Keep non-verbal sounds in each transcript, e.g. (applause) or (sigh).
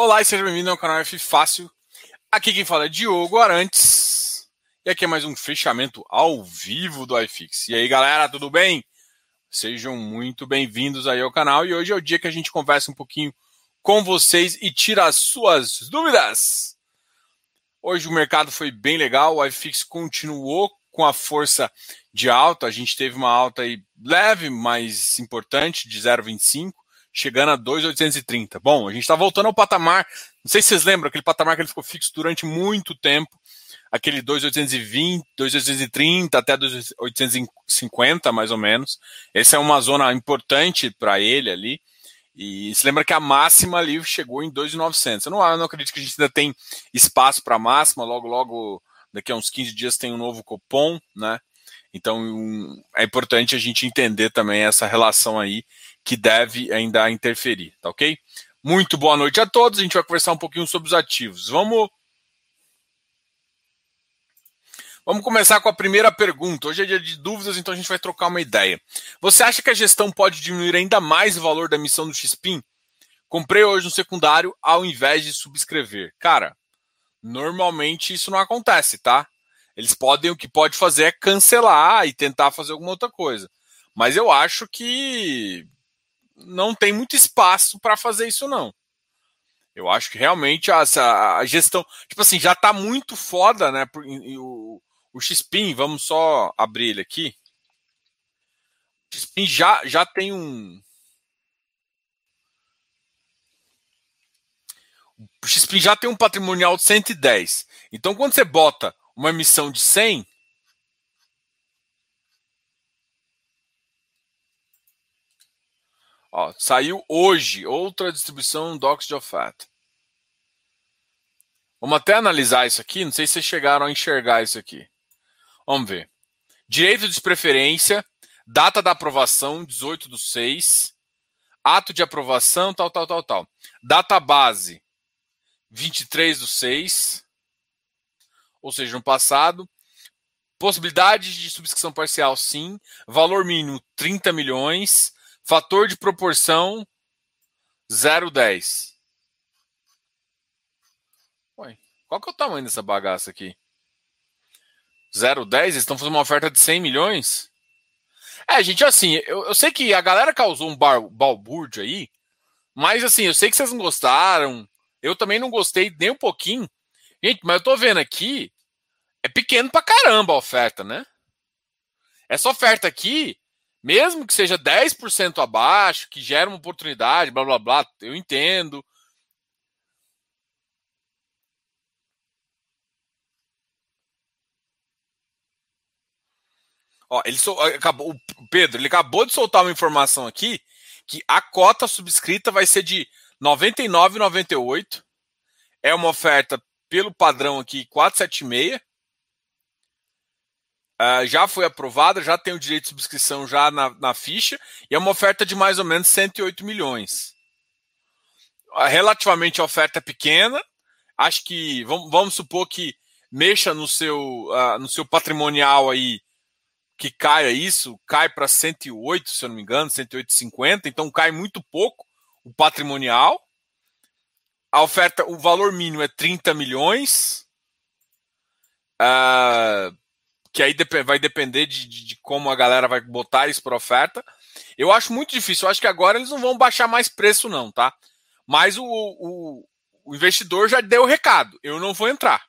Olá e seja bem-vindo ao canal F Fácil. Aqui quem fala é Diogo Arantes. E aqui é mais um fechamento ao vivo do iFix. E aí, galera, tudo bem? Sejam muito bem-vindos aí ao canal. E hoje é o dia que a gente conversa um pouquinho com vocês e tira as suas dúvidas. Hoje o mercado foi bem legal, o iFix continuou com a força de alta. A gente teve uma alta aí leve, mas importante, de 0,25 chegando a 2,830. Bom, a gente está voltando ao patamar. Não sei se vocês lembram, aquele patamar que ele ficou fixo durante muito tempo. Aquele 2,820, 2,830 até 2,850, mais ou menos. Essa é uma zona importante para ele ali. E se lembra que a máxima ali chegou em 2,900. Eu não, eu não acredito que a gente ainda tem espaço para máxima. Logo, logo, daqui a uns 15 dias tem um novo cupom, né? Então é importante a gente entender também essa relação aí que deve ainda interferir, tá ok? Muito boa noite a todos. A gente vai conversar um pouquinho sobre os ativos. Vamos. Vamos começar com a primeira pergunta. Hoje é dia de dúvidas, então a gente vai trocar uma ideia. Você acha que a gestão pode diminuir ainda mais o valor da emissão do XPIN? Comprei hoje no secundário ao invés de subscrever. Cara, normalmente isso não acontece, tá? Eles podem, o que pode fazer é cancelar e tentar fazer alguma outra coisa. Mas eu acho que não tem muito espaço para fazer isso, não. Eu acho que realmente essa, a gestão, tipo assim, já está muito foda, né? O, o XPIN, vamos só abrir ele aqui. O já, já tem um. O XPIN já tem um patrimonial de 110. Então, quando você bota uma emissão de 100, Ó, saiu hoje outra distribuição Docs de oferta. Vamos até analisar isso aqui. Não sei se vocês chegaram a enxergar isso aqui. Vamos ver. Direito de preferência, data da aprovação, 18 do 6. Ato de aprovação, tal, tal, tal, tal. Data base, 23 do 6. Ou seja, no passado. Possibilidade de subscrição parcial, sim. Valor mínimo, 30 milhões. Fator de proporção 0,10. Ué, qual que é o tamanho dessa bagaça aqui? 0,10? Eles estão fazendo uma oferta de 100 milhões? É, gente, assim, eu, eu sei que a galera causou um bar, balbúrdio aí, mas assim, eu sei que vocês não gostaram. Eu também não gostei nem um pouquinho. Gente, mas eu tô vendo aqui, é pequeno pra caramba a oferta, né? Essa oferta aqui mesmo que seja 10% abaixo, que gera uma oportunidade, blá blá blá, eu entendo. Ó, ele so, acabou, o Pedro, ele acabou de soltar uma informação aqui que a cota subscrita vai ser de 99,98. É uma oferta pelo padrão aqui 476. Uh, já foi aprovada, já tem o direito de subscrição já na, na ficha, e é uma oferta de mais ou menos 108 milhões. Uh, relativamente a oferta é pequena, acho que vamos, vamos supor que mexa no seu, uh, no seu patrimonial aí, que caia isso, cai para 108, se eu não me engano, 108,50, então cai muito pouco o patrimonial. A oferta, o valor mínimo é 30 milhões. Uh, que aí vai depender de, de, de, como a galera vai botar isso para oferta. Eu acho muito difícil. Eu acho que agora eles não vão baixar mais preço, não, tá? Mas o, o, o investidor já deu o recado. Eu não vou entrar.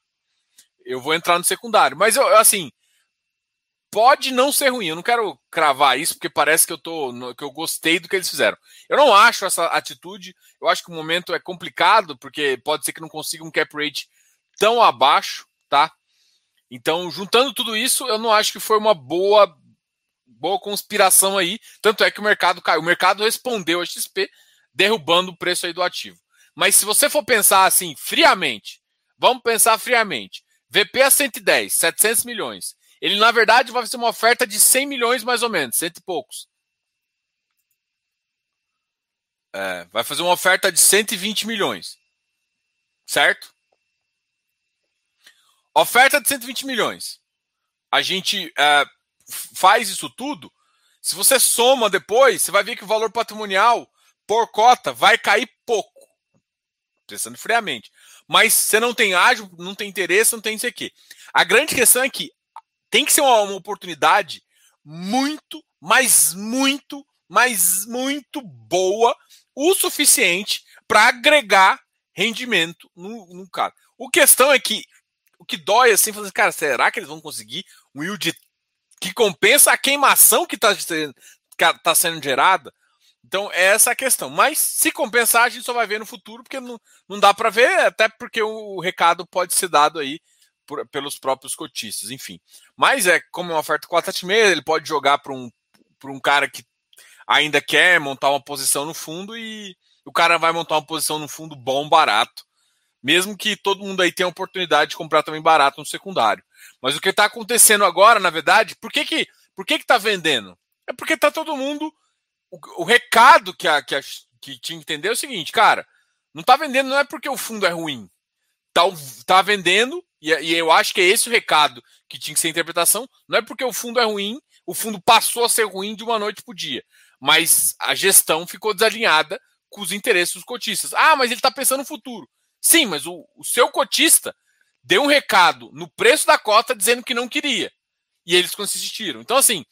Eu vou entrar no secundário. Mas eu, assim, pode não ser ruim. Eu não quero cravar isso porque parece que eu tô que eu gostei do que eles fizeram. Eu não acho essa atitude. Eu acho que o momento é complicado porque pode ser que não consiga um cap rate tão abaixo, tá? Então, juntando tudo isso, eu não acho que foi uma boa boa conspiração aí. Tanto é que o mercado caiu. O mercado respondeu a XP, derrubando o preço aí do ativo. Mas se você for pensar assim, friamente, vamos pensar friamente. VP a 110, 700 milhões. Ele, na verdade, vai ser uma oferta de 100 milhões mais ou menos, cento e poucos. É, vai fazer uma oferta de 120 milhões. Certo? Oferta de 120 milhões. A gente é, faz isso tudo. Se você soma depois, você vai ver que o valor patrimonial por cota vai cair pouco. pensando friamente. Mas você não tem ágil, não tem interesse, não tem isso aqui. A grande questão é que tem que ser uma, uma oportunidade muito, mas muito, mas muito boa, o suficiente para agregar rendimento no, no cara. O questão é que que dói assim, fazer, cara, será que eles vão conseguir um yield que compensa a queimação que está tá sendo gerada? Então, é essa a questão. Mas, se compensar, a gente só vai ver no futuro, porque não, não dá para ver, até porque o recado pode ser dado aí por, pelos próprios cotistas, enfim. Mas, é como é uma oferta 476, ele pode jogar para um, um cara que ainda quer montar uma posição no fundo e o cara vai montar uma posição no fundo bom, barato. Mesmo que todo mundo aí tenha a oportunidade de comprar também barato no secundário. Mas o que está acontecendo agora, na verdade, por que que, por que que tá vendendo? É porque tá todo mundo o, o recado que, a, que, a, que tinha que entender é o seguinte, cara, não tá vendendo não é porque o fundo é ruim. Tá, tá vendendo, e, e eu acho que é esse o recado que tinha que ser a interpretação, não é porque o fundo é ruim, o fundo passou a ser ruim de uma noite pro dia. Mas a gestão ficou desalinhada com os interesses dos cotistas. Ah, mas ele está pensando no futuro. Sim, mas o, o, seu cotista deu um recado no preço da cota dizendo que não queria. E eles consistiram. Então, assim,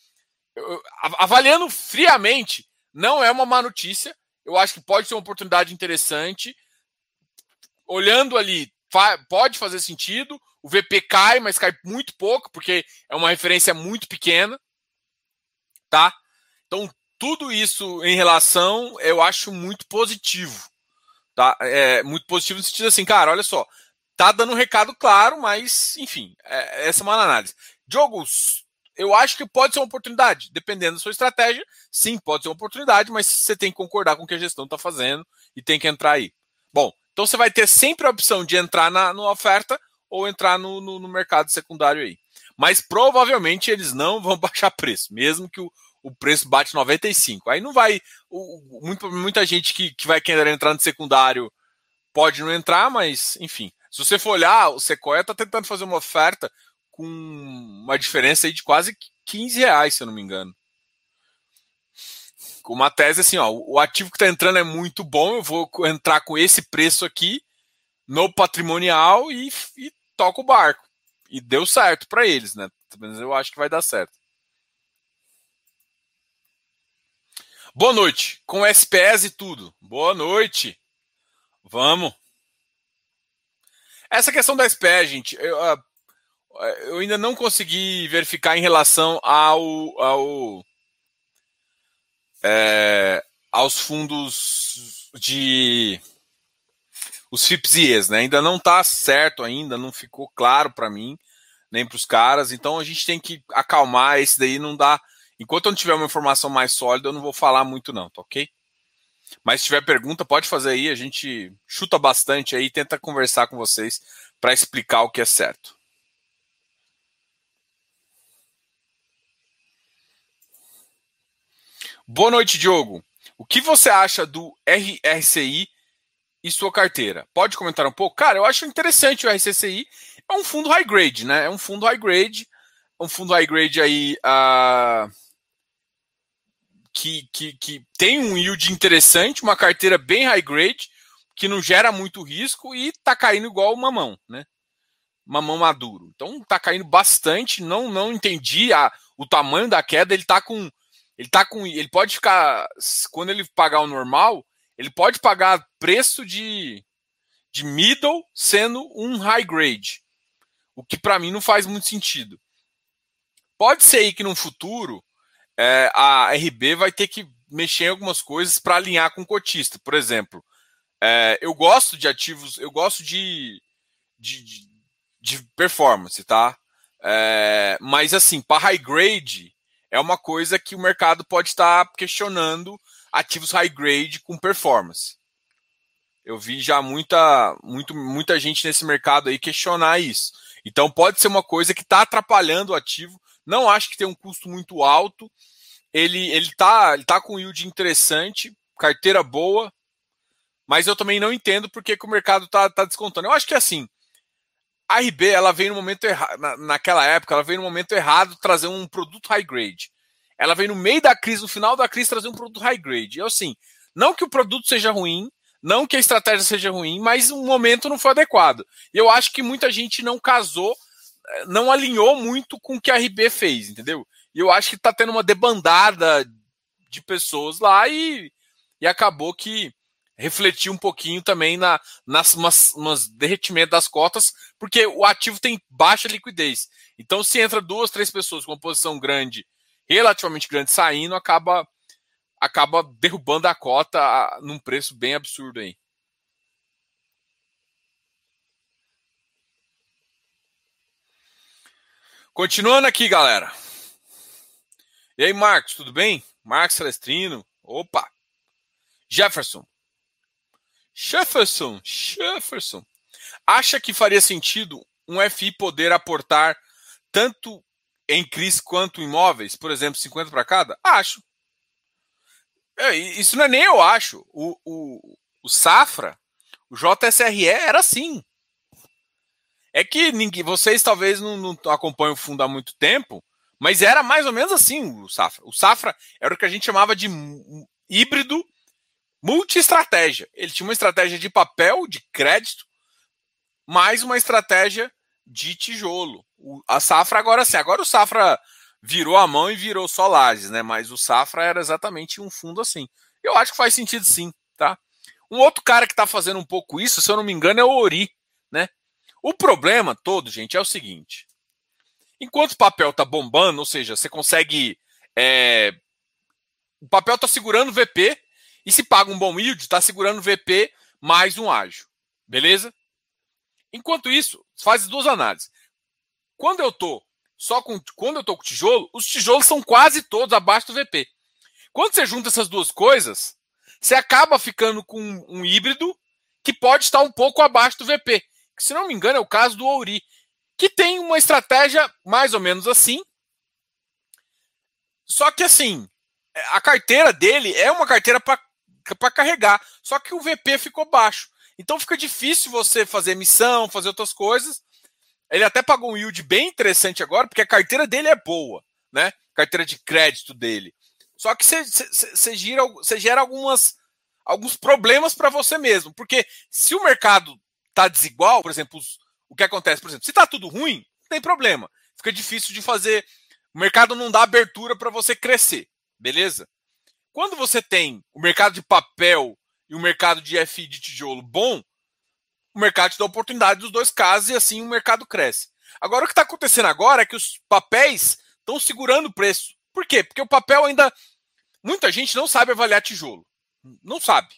avaliando friamente, não é uma má notícia. Eu acho que pode ser uma oportunidade interessante. Olhando ali, pode fazer sentido. O VP cai, mas cai muito pouco, porque é uma referência muito pequena. Tá? Então, tudo isso em relação, eu acho muito positivo. Tá? É muito positivo no sentido assim, cara, olha só, tá dando um recado claro, mas, enfim, é, essa é uma análise. Jogos eu acho que pode ser uma oportunidade, dependendo da sua estratégia. Sim, pode ser uma oportunidade, mas você tem que concordar com o que a gestão está fazendo e tem que entrar aí. Bom, então você vai ter sempre a opção de entrar na, na oferta ou entrar no, no, no, mercado secundário aí. Mas provavelmente eles não vão (laughs) baixar preço, mesmo que o, o preço bate 95. Aí não vai. O, muito, muita gente que, que vai querer entrar no secundário pode não entrar, mas enfim. Se você for olhar, o Sequoia está tentando fazer uma oferta com uma diferença aí de quase 15 reais, se eu não me engano. Com uma tese assim, ó, o ativo que está entrando é muito bom, eu vou entrar com esse preço aqui no patrimonial e, e toco o barco. E deu certo para eles, né? Eu acho que vai dar certo. Boa noite, com SPS e tudo. Boa noite. Vamos. Essa questão da SPE, gente, eu, uh, eu ainda não consegui verificar em relação ao, ao é, aos fundos de os FIPS e ES, né? Ainda não está certo ainda, não ficou claro para mim, nem para os caras. Então a gente tem que acalmar esse daí, não dá. Enquanto eu não tiver uma informação mais sólida, eu não vou falar muito não, tá ok? Mas se tiver pergunta, pode fazer aí, a gente chuta bastante aí, tenta conversar com vocês para explicar o que é certo. Boa noite, Diogo. O que você acha do RRCI e sua carteira? Pode comentar um pouco? Cara, eu acho interessante o RCCI. É um fundo high grade, né? É um fundo high grade. Um fundo high grade aí uh, que, que, que tem um yield interessante, uma carteira bem high grade, que não gera muito risco e tá caindo igual o mamão, né? Mamão maduro. Então tá caindo bastante. Não, não entendi a, o tamanho da queda. Ele tá com ele tá com. Ele pode ficar. Quando ele pagar o normal, ele pode pagar preço de, de middle sendo um high grade. O que para mim não faz muito sentido. Pode ser aí que no futuro é, a RB vai ter que mexer em algumas coisas para alinhar com o cotista. Por exemplo, é, eu gosto de ativos, eu gosto de, de, de, de performance, tá? É, mas assim, para high grade, é uma coisa que o mercado pode estar questionando ativos high grade com performance. Eu vi já muita, muito, muita gente nesse mercado aí questionar isso. Então pode ser uma coisa que está atrapalhando o ativo. Não acho que tem um custo muito alto. Ele ele está ele tá com yield interessante, carteira boa, mas eu também não entendo porque que o mercado está tá descontando. Eu acho que é assim, a RB ela veio no momento errado, na, naquela época, ela veio no momento errado trazer um produto high grade. Ela veio no meio da crise, no final da crise, trazer um produto high grade. E assim, não que o produto seja ruim, Não que a estratégia seja ruim, mas o momento não foi adequado. E eu acho que muita gente não casou, não alinhou muito com o que a RB fez, entendeu? E eu acho que está tendo uma debandada de pessoas lá e, e acabou que refletir um pouquinho também na, nas umas, umas derretimento das cotas, porque o ativo tem baixa liquidez. Então, se entra duas, três pessoas com uma posição grande, relativamente grande, saindo, acaba acaba derrubando a cota num preço bem absurdo aí. Continuando aqui, galera. E aí, Marcos, tudo bem? Marcos Celestrino. Opa! Jefferson. Jefferson. Jefferson. Acha que faria sentido um FI poder aportar tanto em CRIs quanto imóveis? Por exemplo, 50 para cada? Acho. É, isso não é nem eu acho. O, o, o Safra, o JSRE era assim. É que ninguém, vocês talvez não, não acompanham o fundo há muito tempo, mas era mais ou menos assim o Safra. O Safra era o que a gente chamava de híbrido multi-estratégia. Ele tinha uma estratégia de papel, de crédito, mais uma estratégia de tijolo. O, a Safra agora sim. Agora o Safra virou a mão e virou só lajes, né? Mas o Safra era exatamente um fundo assim. Eu acho que faz sentido sim, tá? Um outro cara que está fazendo um pouco isso, se eu não me engano, é o Ori, né? O problema todo, gente, é o seguinte: enquanto o papel tá bombando, ou seja, você consegue. É... O papel está segurando o VP, e se paga um bom yield, está segurando o VP mais um ágio. Beleza? Enquanto isso, faz duas análises. Quando eu tô só com quando eu tô com tijolo, os tijolos são quase todos abaixo do VP. Quando você junta essas duas coisas, você acaba ficando com um híbrido que pode estar um pouco abaixo do VP. Se não me engano, é o caso do Ouri, que tem uma estratégia mais ou menos assim. Só que assim, a carteira dele é uma carteira para carregar, só que o VP ficou baixo. Então fica difícil você fazer missão, fazer outras coisas. Ele até pagou um yield bem interessante agora, porque a carteira dele é boa, né? Carteira de crédito dele. Só que você gera, gera algumas, alguns problemas para você mesmo. Porque se o mercado está desigual, por exemplo, os, o que acontece, por exemplo, se está tudo ruim, não tem problema. Fica difícil de fazer. O mercado não dá abertura para você crescer, beleza? Quando você tem o mercado de papel e o mercado de FI de tijolo bom, o mercado te dá oportunidade dos dois casos e assim o mercado cresce. Agora, o que está acontecendo agora é que os papéis estão segurando o preço. Por quê? Porque o papel ainda. Muita gente não sabe avaliar tijolo. Não sabe.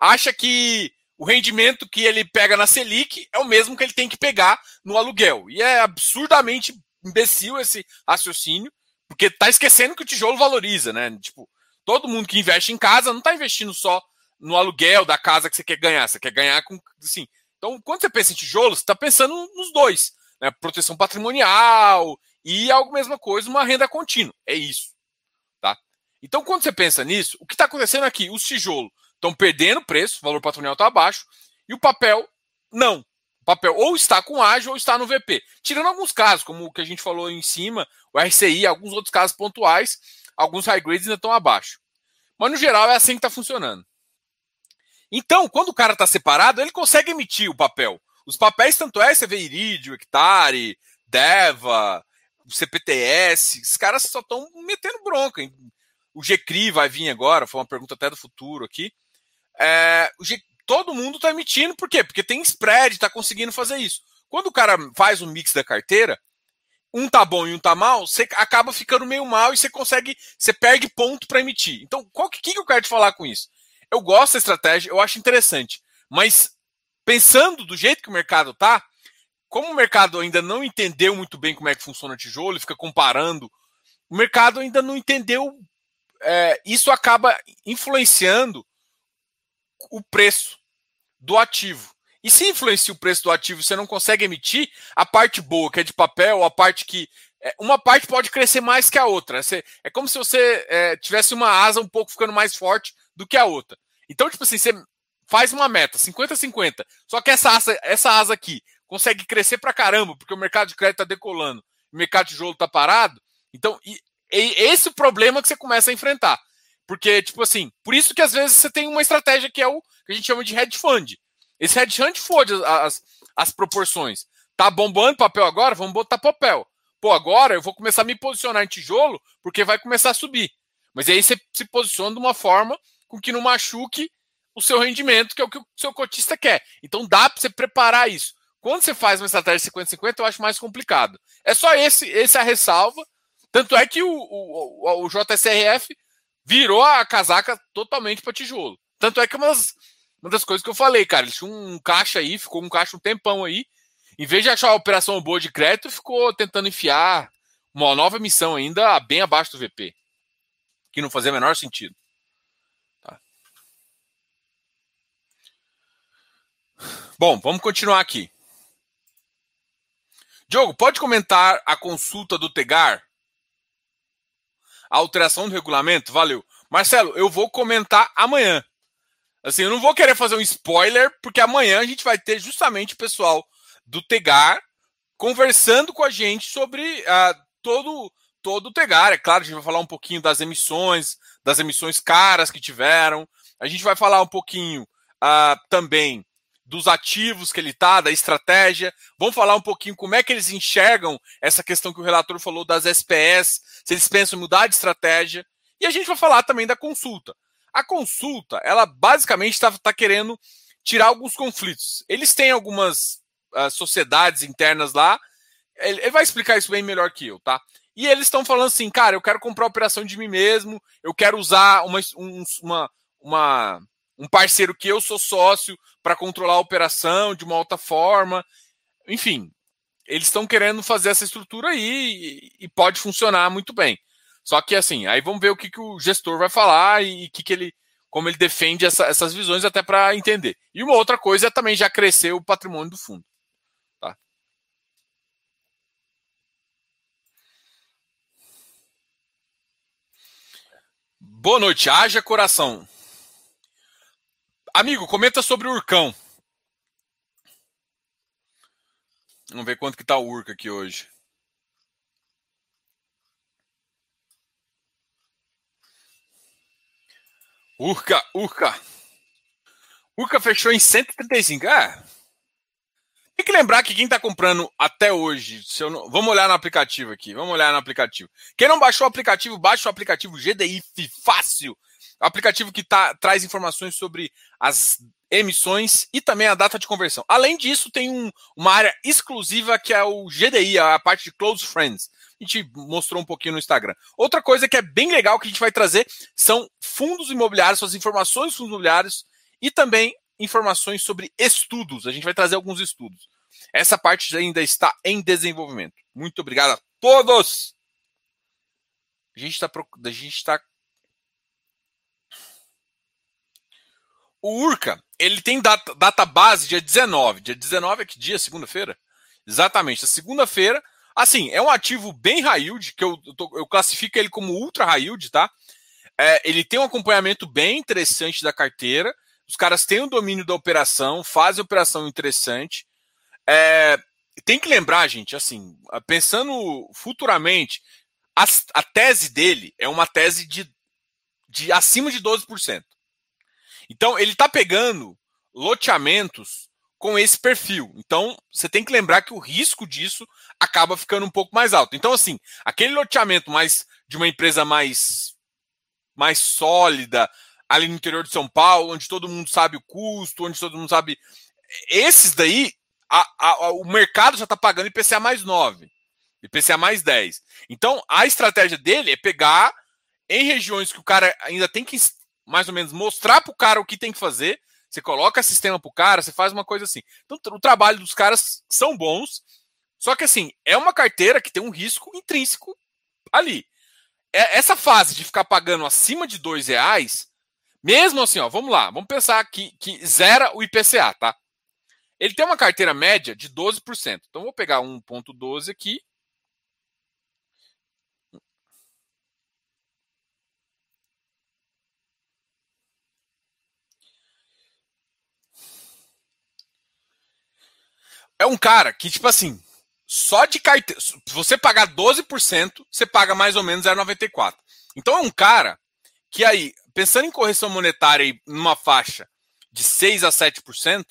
Acha que o rendimento que ele pega na Selic é o mesmo que ele tem que pegar no aluguel. E é absurdamente imbecil esse raciocínio, porque está esquecendo que o tijolo valoriza, né? Tipo, todo mundo que investe em casa não está investindo só no aluguel da casa que você quer ganhar. Você quer ganhar com. Assim, então, quando você pensa em tijolos, você está pensando nos dois: né? proteção patrimonial e a mesma coisa, uma renda contínua. É isso. Tá? Então, quando você pensa nisso, o que está acontecendo aqui? Os tijolos estão perdendo preço, o valor patrimonial está abaixo, e o papel não. O papel ou está com ágio ou está no VP. Tirando alguns casos, como o que a gente falou em cima, o RCI, alguns outros casos pontuais, alguns high grades ainda estão abaixo. Mas no geral é assim que está funcionando. Então, quando o cara está separado, ele consegue emitir o papel. Os papéis, tanto é, você vê Iridio, Hectare, Deva, CPTS, esses caras só estão metendo bronca. O GCRI vai vir agora, foi uma pergunta até do futuro aqui. É, todo mundo está emitindo, por quê? Porque tem spread, está conseguindo fazer isso. Quando o cara faz um mix da carteira, um tá bom e um tá mal, você acaba ficando meio mal e você consegue, você perde ponto para emitir. Então, o que, que eu quero te falar com isso? Eu gosto da estratégia, eu acho interessante. Mas pensando do jeito que o mercado tá, como o mercado ainda não entendeu muito bem como é que funciona o tijolo, fica comparando, o mercado ainda não entendeu. É, isso acaba influenciando o preço do ativo. E se influencia o preço do ativo você não consegue emitir, a parte boa, que é de papel, a parte que. É, uma parte pode crescer mais que a outra. É como se você é, tivesse uma asa um pouco ficando mais forte do que a outra. Então, tipo assim, você faz uma meta, 50-50. Só que essa asa, essa asa aqui consegue crescer pra caramba, porque o mercado de crédito tá decolando, o mercado de tijolo tá parado. Então, e, e esse é o problema que você começa a enfrentar. Porque, tipo assim, por isso que às vezes você tem uma estratégia que é o que a gente chama de hedge fund. Esse hedge fund fode as, as proporções. Tá bombando papel agora? Vamos botar papel. Pô, agora eu vou começar a me posicionar em tijolo porque vai começar a subir. Mas aí você se posiciona de uma forma com que não machuque o seu rendimento, que é o que o seu cotista quer. Então dá para você preparar isso. Quando você faz uma estratégia 50-50, eu acho mais complicado. É só esse, esse a ressalva. Tanto é que o, o, o JSRF virou a casaca totalmente para tijolo. Tanto é que uma das, uma das coisas que eu falei, cara, eles tinham um caixa aí, ficou um caixa um tempão aí. Em vez de achar uma operação boa de crédito, ficou tentando enfiar uma nova emissão ainda bem abaixo do VP. Que não fazia o menor sentido. Tá. Bom, vamos continuar aqui. Diogo, pode comentar a consulta do Tegar? A alteração do regulamento? Valeu. Marcelo, eu vou comentar amanhã. Assim, eu não vou querer fazer um spoiler, porque amanhã a gente vai ter justamente o pessoal do Tegar conversando com a gente sobre uh, todo, todo o Tegar. É claro, a gente vai falar um pouquinho das emissões, das emissões caras que tiveram. A gente vai falar um pouquinho uh, também dos ativos que ele está, da estratégia. Vamos falar um pouquinho como é que eles enxergam essa questão que o relator falou das SPS, se eles pensam em mudar de estratégia. E a gente vai falar também da consulta. A consulta, ela basicamente está tá querendo tirar alguns conflitos. Eles têm algumas uh, sociedades internas lá. Ele, ele vai explicar isso bem melhor que eu, tá? E eles estão falando assim, cara, eu quero comprar operação de mim mesmo, eu quero usar uma, um, uma, uma um parceiro que eu sou sócio para controlar a operação de uma outra forma. Enfim, eles estão querendo fazer essa estrutura aí e, e, pode funcionar muito bem. Só que assim, aí vamos ver o que, que o gestor vai falar e, e que, que ele, como ele defende essa, essas visões até para entender. E uma outra coisa é também já crescer o patrimônio do fundo. Tá? Boa noite, haja coração. Amigo, comenta sobre o Urcão. Vamos ver quanto que tá o Urca aqui hoje. Urca, Urca. Urca fechou em 135. Ah, tem que lembrar que quem está comprando até hoje, não... vamos olhar no aplicativo aqui, vamos olhar no aplicativo. Quem não baixou o aplicativo, baixa o aplicativo GDI Fácil aplicativo que tá, traz informações sobre as emissões e também a data de conversão. Além disso, tem um, uma área exclusiva que é o GDI, a parte de Close Friends. A gente mostrou um pouquinho no Instagram. Outra coisa que é bem legal que a gente vai trazer são fundos imobiliários, suas informações dos fundos imobiliários e também informações sobre estudos. A gente vai trazer alguns estudos. Essa parte ainda está em desenvolvimento. Muito obrigado a todos! A gente está O Urca, ele tem data, data base dia 19. Dia 19 é que dia? Segunda-feira? Exatamente, a segunda-feira. Assim, é um ativo bem high yield, que eu, eu classifico ele como ultra high yield, tá? É, ele tem um acompanhamento bem interessante da carteira. Os caras têm o domínio da operação, fazem operação interessante. É, tem que lembrar, gente, assim, pensando futuramente, a, a tese dele é uma tese de, de acima de 12%. Então, ele está pegando loteamentos com esse perfil. Então, você tem que lembrar que o risco disso acaba ficando um pouco mais alto. Então, assim, aquele loteamento mais de uma empresa mais, mais sólida, ali no interior de São Paulo, onde todo mundo sabe o custo, onde todo mundo sabe. Esses daí, a, a, o mercado já está pagando IPCA mais 9, IPCA mais 10. Então, a estratégia dele é pegar em regiões que o cara ainda tem que mais ou menos mostrar para o cara o que tem que fazer. Você coloca sistema para o cara, você faz uma coisa assim. Então, o trabalho dos caras são bons, só que assim, é uma carteira que tem um risco intrínseco ali. É, essa fase de ficar pagando acima de dois reais, mesmo assim, ó, vamos lá, vamos pensar que, que zera o IPCA, tá? Ele tem uma carteira média de 12%. Então, vou pegar 1,12 aqui é um cara que, tipo assim, só de carteira. Você pagar 12%, você paga mais ou menos 0,94. Então é um cara que aí, pensando em correção monetária e numa faixa de 6 a 7%,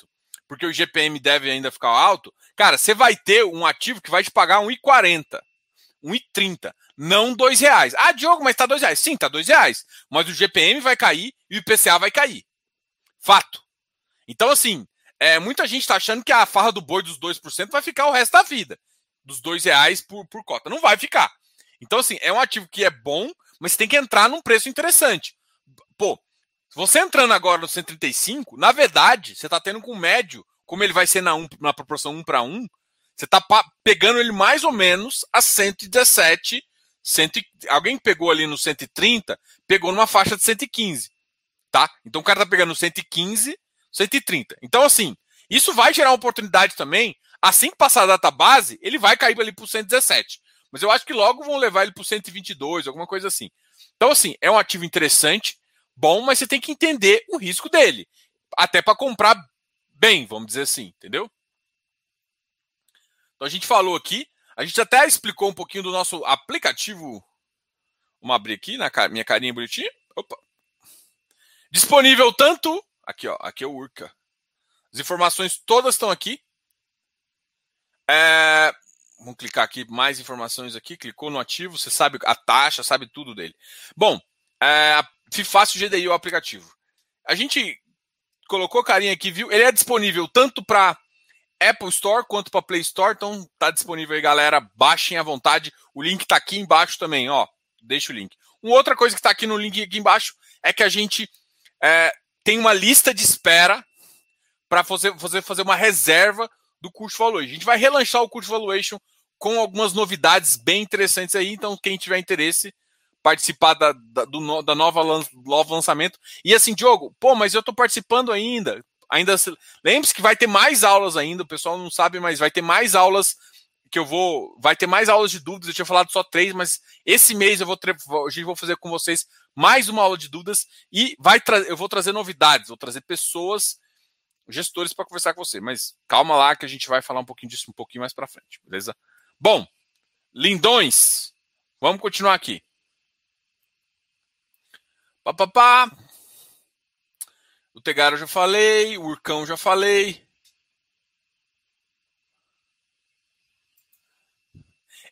porque o GPM deve ainda ficar alto, cara, você vai ter um ativo que vai te pagar 1,40, 1,30, não R$ reais. Ah, Diogo, mas tá R$ reais. Sim, tá R$ reais. Mas o GPM vai cair e o IPCA vai cair. Fato. Então, assim, é, muita gente está achando que a farra do boi dos 2% vai ficar o resto da vida. Dos R$ reais por, por cota. Não vai ficar. Então, assim, é um ativo que é bom, mas tem que entrar num preço interessante. Pô, você entrando agora no 135, na verdade, você está tendo com médio, como ele vai ser na, um, na proporção 1 para 1, você está pegando ele mais ou menos a 117, 100, alguém pegou ali no 130, pegou numa faixa de 115, tá? Então o cara está pegando 115, 130. Então assim, isso vai gerar uma oportunidade também, assim que passar a data base, ele vai cair ali para o 117. Mas eu acho que logo vão levar ele para o 122, alguma coisa assim. Então assim, é um ativo interessante, bom, mas você tem que entender o risco dele. Até para comprar bem, vamos dizer assim, entendeu? Então a gente falou aqui, a gente até explicou um pouquinho do nosso aplicativo. Vamos abrir aqui na minha carinha bonitinha. Opa. Disponível tanto. Aqui, ó. Aqui é o Urca. As informações todas estão aqui. É, vamos clicar aqui, mais informações aqui. Clicou no ativo, você sabe a taxa, sabe tudo dele. Bom, é, Fácil GDI o aplicativo. A gente colocou carinha aqui, viu? Ele é disponível tanto para Apple Store quanto para Play Store, então tá disponível aí, galera. Baixem à vontade. O link tá aqui embaixo também, ó. Deixa o link. Uma outra coisa que está aqui no link aqui embaixo é que a gente é, tem uma lista de espera para fazer, fazer, fazer uma reserva do curso Valuation. A gente vai relançar o curso Valuation com algumas novidades bem interessantes aí. Então, quem tiver interesse, participar da, da, do, da nova novo lançamento. E assim, Diogo, pô, mas eu estou participando ainda. Ainda lembre-se que vai ter mais aulas ainda. O pessoal não sabe, mas vai ter mais aulas que eu vou. Vai ter mais aulas de dúvidas. Eu tinha falado só três, mas esse mês eu vou, hoje vou fazer com vocês mais uma aula de dúvidas e vai eu vou trazer novidades, vou trazer pessoas, gestores para conversar com você. Mas calma lá que a gente vai falar um pouquinho disso um pouquinho mais para frente, beleza? Bom, lindões, vamos continuar aqui. Pá, pá, pá. O Tegaro já falei, o Urcão já falei.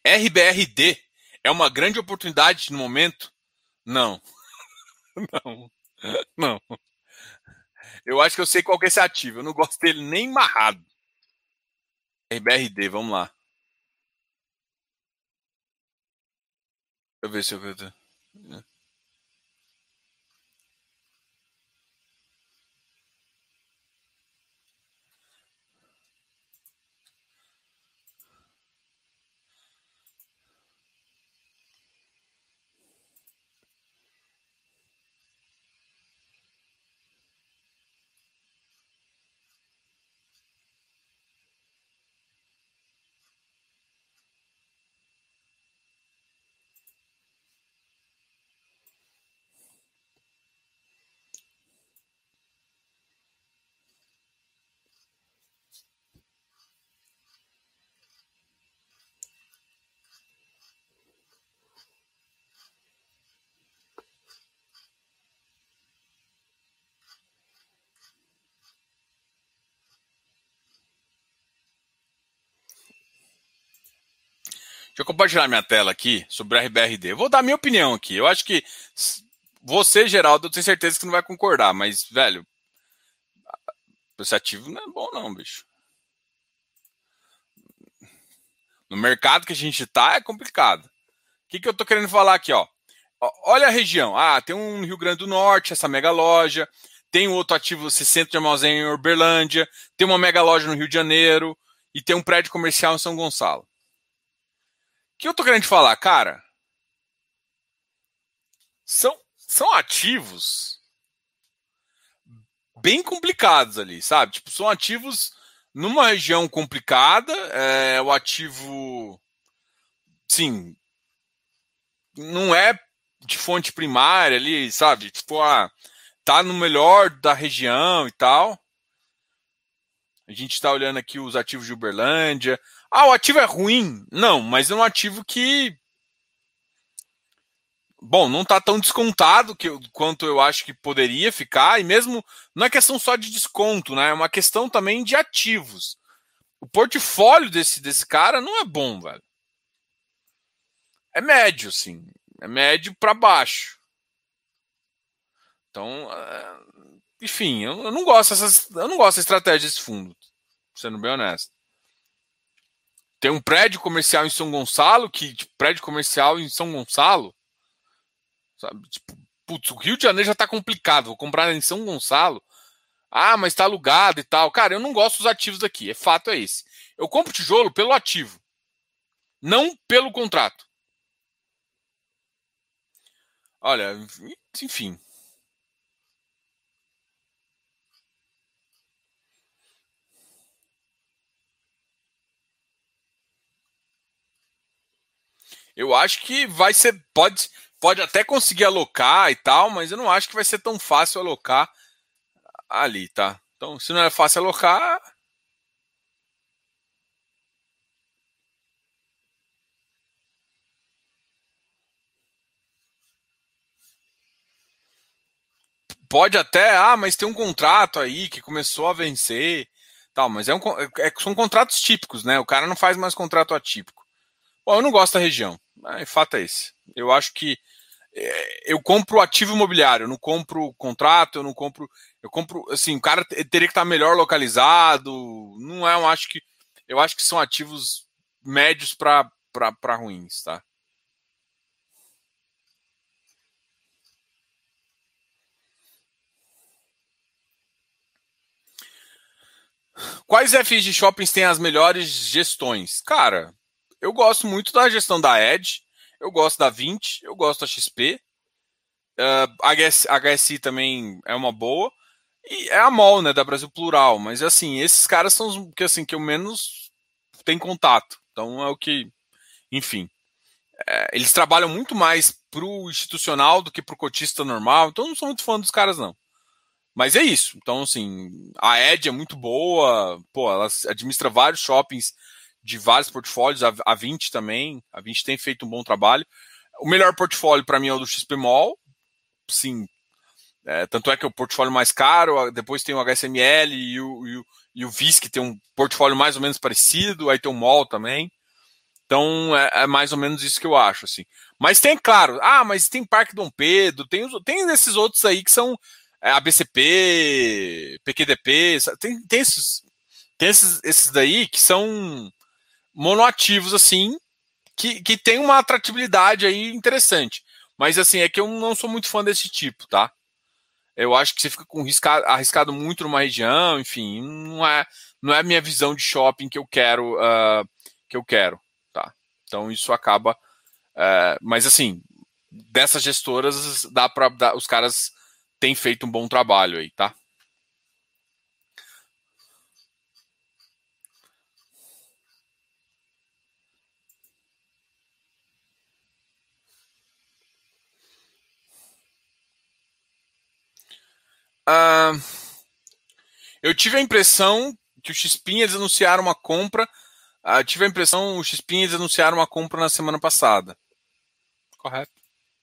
RBRD é uma grande oportunidade no momento? Não. (laughs) Não. Não. Eu acho que eu sei qual que é esse ativo. Eu não gosto dele nem marrado. RBRD, vamos lá. Deixa eu ver se eu. Deixa eu compartilhar minha tela aqui sobre o RBRD. Eu vou dar minha opinião aqui. Eu acho que você, Geraldo, eu tenho certeza que não vai concordar, mas, velho, esse ativo não é bom, não, bicho. No mercado que a gente tá é complicado. O que, que eu tô querendo falar aqui, ó? Olha a região. Ah, tem um Rio Grande do Norte, essa mega loja. Tem outro ativo, esse centro de armazém em Uberlândia. Tem uma mega loja no Rio de Janeiro. E tem um prédio comercial em São Gonçalo que eu tô querendo falar, cara? São, são ativos bem complicados ali, sabe? Tipo, são ativos numa região complicada, é, o ativo, sim, não é de fonte primária ali, sabe? Tipo, ah, tá no melhor da região e tal. A gente está olhando aqui os ativos de Uberlândia. Ah, o ativo é ruim? Não, mas é um ativo que. bom, não está tão descontado que, quanto eu acho que poderia ficar, e mesmo não é questão só de desconto, né? É uma questão também de ativos. O portfólio desse, desse cara não é bom, velho. É médio, sim. É médio para baixo. Então, é, enfim, eu, não gosto dessas, eu não gosto da estratégia desse fundo, sendo bem honesto. Tem um prédio comercial em São Gonçalo, que tipo, prédio comercial em São Gonçalo, sabe? Tipo, putz, o Rio de Janeiro já tá complicado, vou comprar em São Gonçalo. Ah, mas tá alugado e tal. Cara, eu não gosto dos ativos daqui, é fato é esse. Eu compro tijolo pelo ativo, não pelo contrato. Olha, enfim. Eu acho que vai ser. Pode, pode até conseguir alocar e tal, mas eu não acho que vai ser tão fácil alocar ali, tá? Então, se não é fácil alocar. Pode até, ah, mas tem um contrato aí que começou a vencer, tal, mas é um, é, é são contratos típicos, né? O cara não faz mais contrato atípico. Bom, eu não gosto da região. Mas, fato é esse. Eu acho que é, eu compro ativo imobiliário, eu não compro contrato, eu não compro. Eu compro. Assim, o cara teria que estar melhor localizado. Não é, eu acho que. Eu acho que são ativos médios para ruins, tá? Quais FIs de shoppings têm as melhores gestões? Cara, eu gosto muito da gestão da Edge, eu gosto da 20, eu gosto da XP. Uh, HS, HSI também é uma boa. E é a MOL, né, da Brasil Plural. Mas, assim, esses caras são os que, assim, que eu menos tenho contato. Então, é o que... Enfim. É, eles trabalham muito mais pro institucional do que pro cotista normal. Então, eu não sou muito fã dos caras, não. Mas é isso. Então, assim, a Ed é muito boa. Pô, ela administra vários shoppings de vários portfólios, a, a 20 também, a 20 tem feito um bom trabalho. O melhor portfólio para mim é o do XP sim. É, tanto é que é o portfólio mais caro, depois tem o HSML e o, e o, e o VIS, que tem um portfólio mais ou menos parecido, aí tem o MOL também. Então é, é, mais ou menos isso que eu acho, assim. Mas tem, claro, ah, mas tem Parque Dom Pedro, tem, tem esses outros aí que são é, ABCP, PQDP, tem, tem, esses, tem esses, esses daí que são monoativos, assim, que, que tem uma atratividade aí interessante. Mas, assim, é que eu não sou muito fã desse tipo, tá? Eu acho que você fica com riscado, arriscado muito numa região, enfim, não é, não é a minha visão de shopping que eu quero, uh, que eu quero, tá? Então isso acaba, uh, mas assim, dessas gestoras dá para os caras têm feito um bom trabalho aí, tá? Uh, eu tive a impressão que o Xpinhas anunciaram uma compra. Uh, tive a impressão o Xpinhas anunciaram uma compra na semana passada. Correto.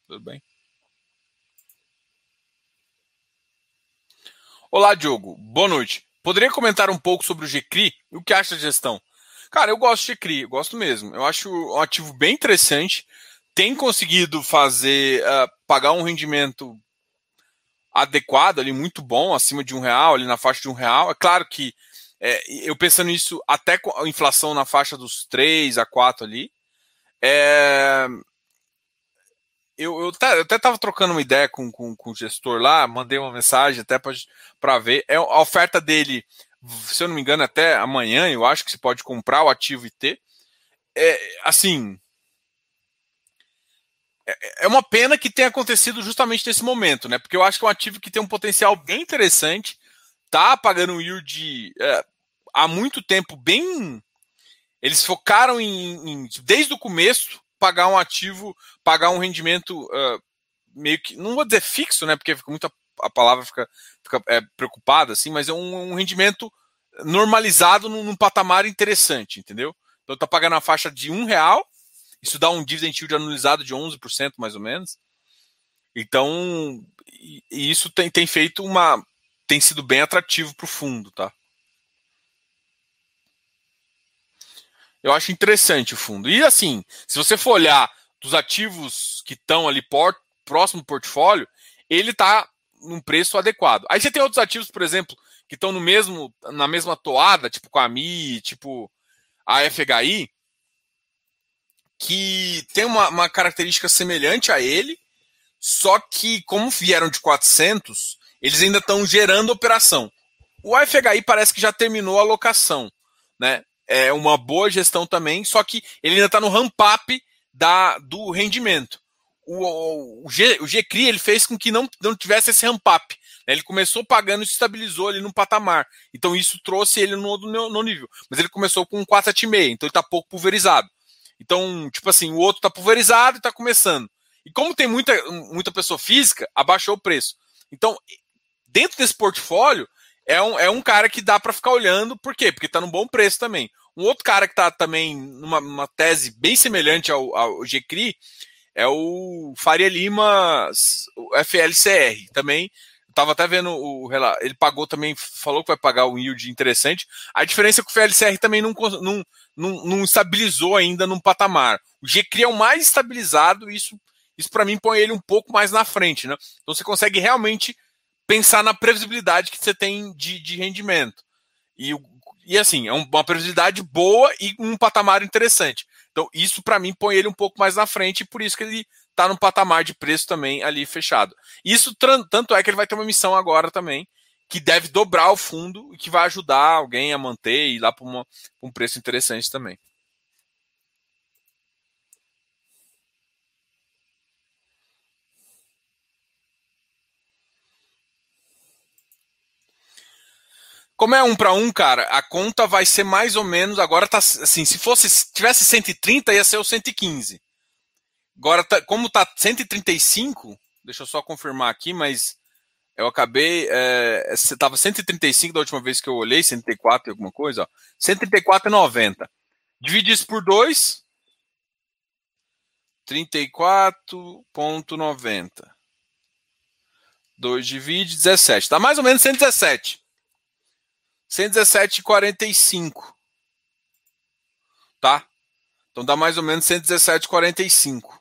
Tudo bem. Olá, Diogo. Boa noite. Poderia comentar um pouco sobre o GCRI o que acha da gestão? Cara, eu gosto de GCRI, eu gosto mesmo. Eu acho um ativo bem interessante. Tem conseguido fazer uh, pagar um rendimento adequado ali, muito bom, acima de um real, ali na faixa de um real. É claro que é, eu pensando nisso, até com a inflação na faixa dos 3 a 4 ali, é, eu, eu, até, eu até tava trocando uma ideia com, com, com o gestor lá, mandei uma mensagem até para ver. É, a oferta dele, se eu não me engano, até amanhã, eu acho que você pode comprar o ativo e ter. É, assim, é, é uma pena que tenha acontecido justamente nesse momento, né? Porque eu acho que é um ativo que tem um potencial bem interessante, tá pagando um yield é, há muito tempo bem. Eles focaram em, em, desde o começo pagar um ativo, pagar um rendimento uh, meio que não vou dizer fixo, né? Porque fica muito a palavra fica, fica é, preocupada assim, mas é um, um rendimento normalizado num, num, patamar interessante, entendeu? Então tá pagando a faixa de um real isso dá um dividend yield anualizado de 11% mais ou menos. Então, e isso tem, tem feito uma. tem sido bem atrativo para o fundo, tá? Eu acho interessante o fundo. E assim, se você for olhar dos ativos que estão ali por, próximo do portfólio, ele está num preço adequado. Aí você tem outros ativos, por exemplo, que estão no mesmo na mesma toada, tipo com a Mi, tipo a FHI, que tem uma, uma característica semelhante a ele, só que como vieram de 400, eles ainda estão gerando operação. O FHI parece que já terminou a alocação, né? É uma boa gestão também, só que ele ainda está no ramp-up do rendimento. O, o, o, o GCRI ele fez com que não, não tivesse esse ramp-up. Né? Ele começou pagando e estabilizou ali no patamar. Então isso trouxe ele no, no, no nível. Mas ele começou com 4,76, então ele está pouco pulverizado. Então, tipo assim, o outro está pulverizado e está começando. E como tem muita, muita pessoa física, abaixou o preço. Então, dentro desse portfólio, é um, é um cara que dá para ficar olhando, por quê? Porque está num bom preço também. Um outro cara que está também numa tese bem semelhante ao, ao GCRI é o Faria Lima, o FLCR. Também estava até vendo o relato. Ele pagou também, falou que vai pagar um yield interessante. A diferença é que o FLCR também não, não, não, não estabilizou ainda num patamar. O GCRI é o mais estabilizado, isso, isso para mim põe ele um pouco mais na frente. Né? Então você consegue realmente pensar na previsibilidade que você tem de, de rendimento. E, e assim, é uma previsibilidade boa e um patamar interessante. Então, isso para mim põe ele um pouco mais na frente, e por isso que ele está no patamar de preço também ali fechado. Isso tanto é que ele vai ter uma missão agora também, que deve dobrar o fundo e que vai ajudar alguém a manter e ir lá para um preço interessante também. Como é um para um, cara, a conta vai ser mais ou menos. Agora tá assim, se fosse se tivesse 130, ia ser o 115. Agora, tá, como tá 135, deixa eu só confirmar aqui, mas eu acabei. É, tava 135 da última vez que eu olhei, 134 e alguma coisa, ó. 134,90. Divide isso por 2. 34,90. 2 divide 17. Dá mais ou menos 117. 117,45. Tá? Então dá mais ou menos 117,45.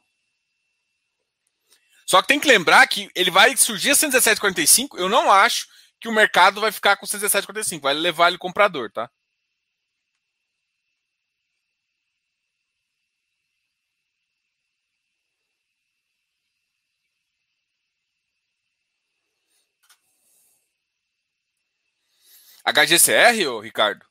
Só que tem que lembrar que ele vai surgir a 117,45. Eu não acho que o mercado vai ficar com 117,45. Vai levar ele comprador, tá? HGCR, ô Ricardo?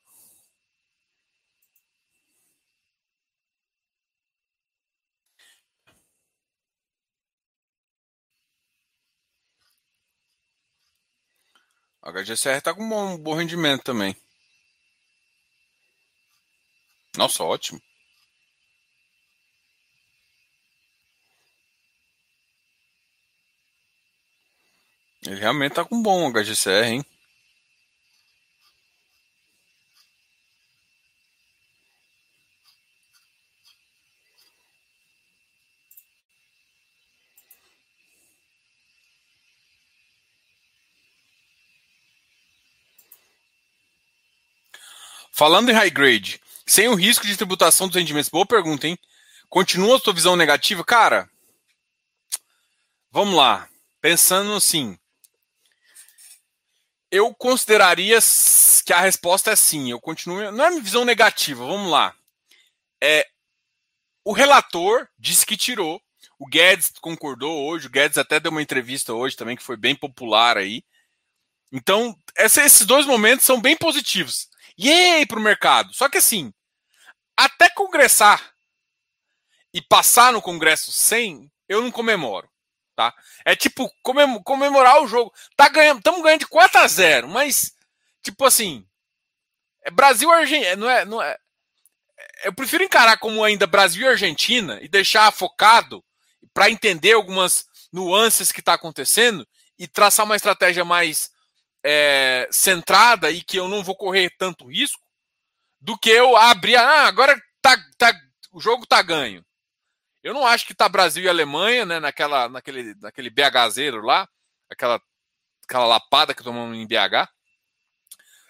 HGCR tá com um bom, um bom rendimento também. Nossa, ótimo. Ele realmente tá com um bom HGCR, hein? Falando em high grade, sem o risco de tributação dos rendimentos, boa pergunta, hein? Continua a sua visão negativa? Cara, vamos lá. Pensando assim, eu consideraria que a resposta é sim. Eu continuo. Não é minha visão negativa, vamos lá. É, o relator disse que tirou. O Guedes concordou hoje. O Guedes até deu uma entrevista hoje também, que foi bem popular aí. Então, esses dois momentos são bem positivos. Yay para o mercado. Só que assim, até congressar e passar no Congresso sem, eu não comemoro. Tá? É tipo comemorar o jogo. Tá ganhando, estamos ganhando de 4 a 0, mas tipo assim, é Brasil Argentina, é, não é, não é. Eu prefiro encarar como ainda Brasil e Argentina e deixar focado para entender algumas nuances que está acontecendo e traçar uma estratégia mais é, centrada e que eu não vou correr tanto risco do que eu abrir. Ah, agora tá, tá, o jogo tá ganho. Eu não acho que tá Brasil e Alemanha, né, naquela, naquele, naquele BH zero lá, aquela, aquela lapada que tomamos em BH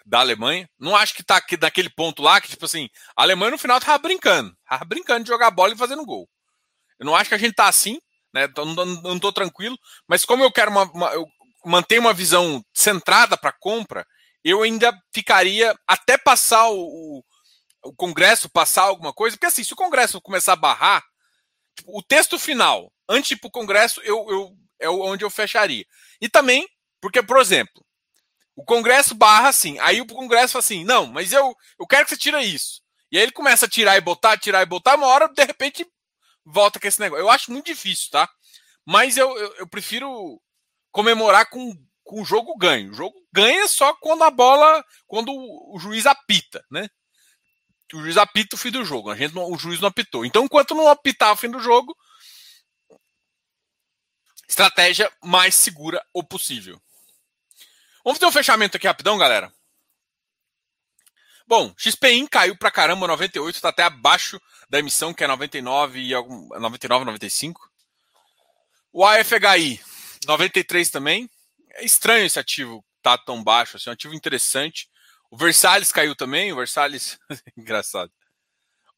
da Alemanha. Não acho que tá aqui naquele ponto lá que, tipo assim, a Alemanha no final tava brincando, tava brincando de jogar bola e fazendo gol. Eu não acho que a gente tá assim, né? Não, não, não tô tranquilo, mas como eu quero uma, uma eu manter uma visão centrada para compra, eu ainda ficaria até passar o, o, Congresso, passar alguma coisa, porque assim, se o Congresso começar a barrar, tipo, o texto final, antes para o Congresso, eu, eu, é onde eu fecharia. E também, porque, por exemplo, o Congresso barra assim, aí o Congresso fala assim, não, mas eu, eu quero que você tire isso. E aí ele começa a tirar e botar, tirar e botar, uma hora, de repente, volta com esse negócio. Eu acho muito difícil, tá? Mas eu, eu, eu prefiro comemorar com, com o jogo ganho. O jogo ganha só quando a bola, quando o, juiz apita, né? O juiz apita o fim do jogo. A gente não, o juiz não apitou. Então, enquanto não apitar o fim do jogo, estratégia mais segura o possível. Vamos ter um fechamento aqui rapidão, galera. Bom, XPIN caiu pra caramba, 98, tá até abaixo da emissão, que é 99 e algum, 99, 95. O AFHI, 93 também. É estranho esse ativo tá tão baixo, assim, é um ativo interessante. O Versalhes caiu também, o Versalhes, (laughs) engraçado.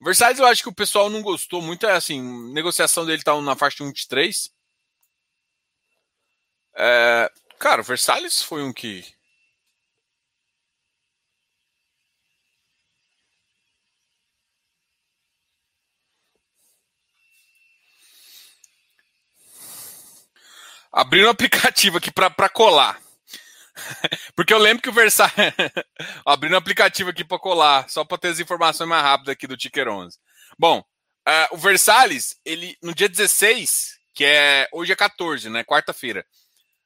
O Versalhes eu acho que o pessoal não gostou muito, é assim, negociação dele tá na faixa de 1,23. É, cara, o Versalhes foi um que Abrindo um aplicativo aqui para colar. (laughs) Porque eu lembro que o Versalhes. (laughs) Abrindo um aplicativo aqui para colar, só para ter as informações mais rápidas aqui do Ticker 11. Bom, uh, o Versalhes, ele no dia 16, que é. Hoje é 14, né? Quarta-feira.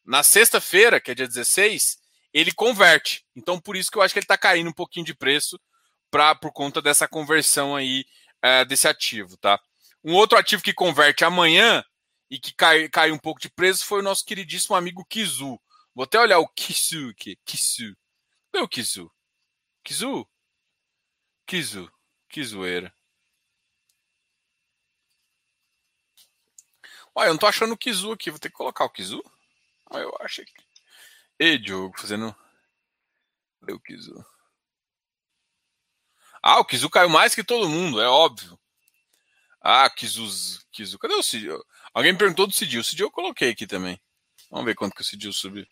Na sexta-feira, que é dia 16, ele converte. Então, por isso que eu acho que ele está caindo um pouquinho de preço pra, por conta dessa conversão aí uh, desse ativo, tá? Um outro ativo que converte amanhã e que cai, cai um pouco de preço foi o nosso queridíssimo amigo Kizu. Vou até olhar o Kisu aqui. Kisu. Cadê o Kizu? Kizu? Kizu. Que zoeira. Olha, eu não tô achando o Kizu aqui. Vou ter que colocar o Kizu? Ah, eu achei que. Ei, Diogo, fazendo. Cadê o Kizu? Ah, o Kizu caiu mais que todo mundo, é óbvio. Ah, Kizu. Kizu. Cadê o Kizu? Alguém perguntou do Cidil. O Cidil eu coloquei aqui também. Vamos ver quanto que o Cidil subiu.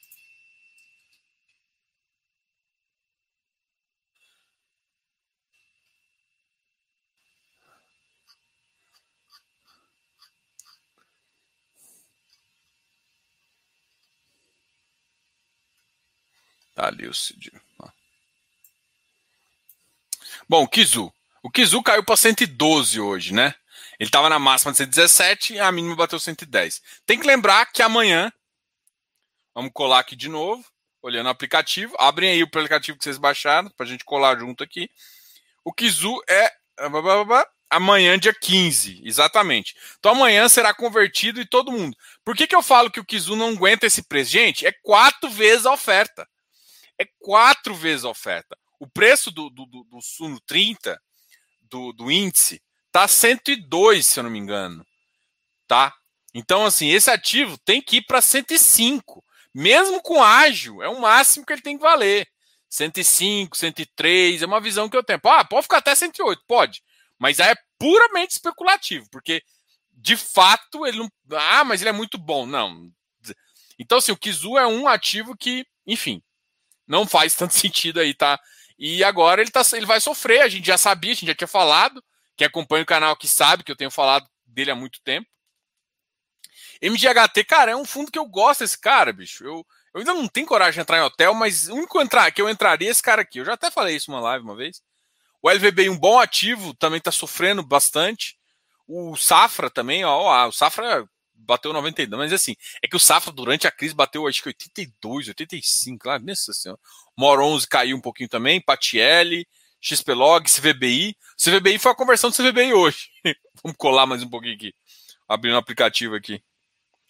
Tá ali o Cidil. Bom, Kizu. O Kizu caiu para 112 hoje, né? Ele estava na máxima de 117 e a mínima bateu 110. Tem que lembrar que amanhã, vamos colar aqui de novo, olhando o aplicativo. Abrem aí o aplicativo que vocês baixaram, para a gente colar junto aqui. O Kizu é amanhã, dia 15, exatamente. Então amanhã será convertido e todo mundo. Por que, que eu falo que o Kizu não aguenta esse preço? Gente, é quatro vezes a oferta. É quatro vezes a oferta. O preço do, do, do, do Suno 30, do, do índice, Tá 102, se eu não me engano. Tá? Então, assim, esse ativo tem que ir para 105. Mesmo com ágil, é o máximo que ele tem que valer. 105, 103, é uma visão que eu tenho. Ah, pode ficar até 108, pode. Mas aí é puramente especulativo, porque de fato ele não. Ah, mas ele é muito bom. Não. Então, assim, o Kizu é um ativo que, enfim, não faz tanto (laughs) sentido aí, tá? E agora ele, tá, ele vai sofrer, a gente já sabia, a gente já tinha falado. Quem acompanha o canal que sabe que eu tenho falado dele há muito tempo. MGHT, cara, é um fundo que eu gosto desse cara, bicho. Eu, eu ainda não tenho coragem de entrar em hotel, mas o único entrar, que eu entraria é esse cara aqui. Eu já até falei isso numa live uma vez. O LVB, um bom ativo, também está sofrendo bastante. O Safra também, ó, o Safra bateu 92, mas assim, é que o Safra durante a crise bateu acho que 82, 85, claro, nossa senhora. Mor 11 caiu um pouquinho também, Patielli, XPlog, CVBI. CVBI foi a conversão do CVBI hoje. (laughs) Vamos colar mais um pouquinho aqui. Abrindo o aplicativo aqui.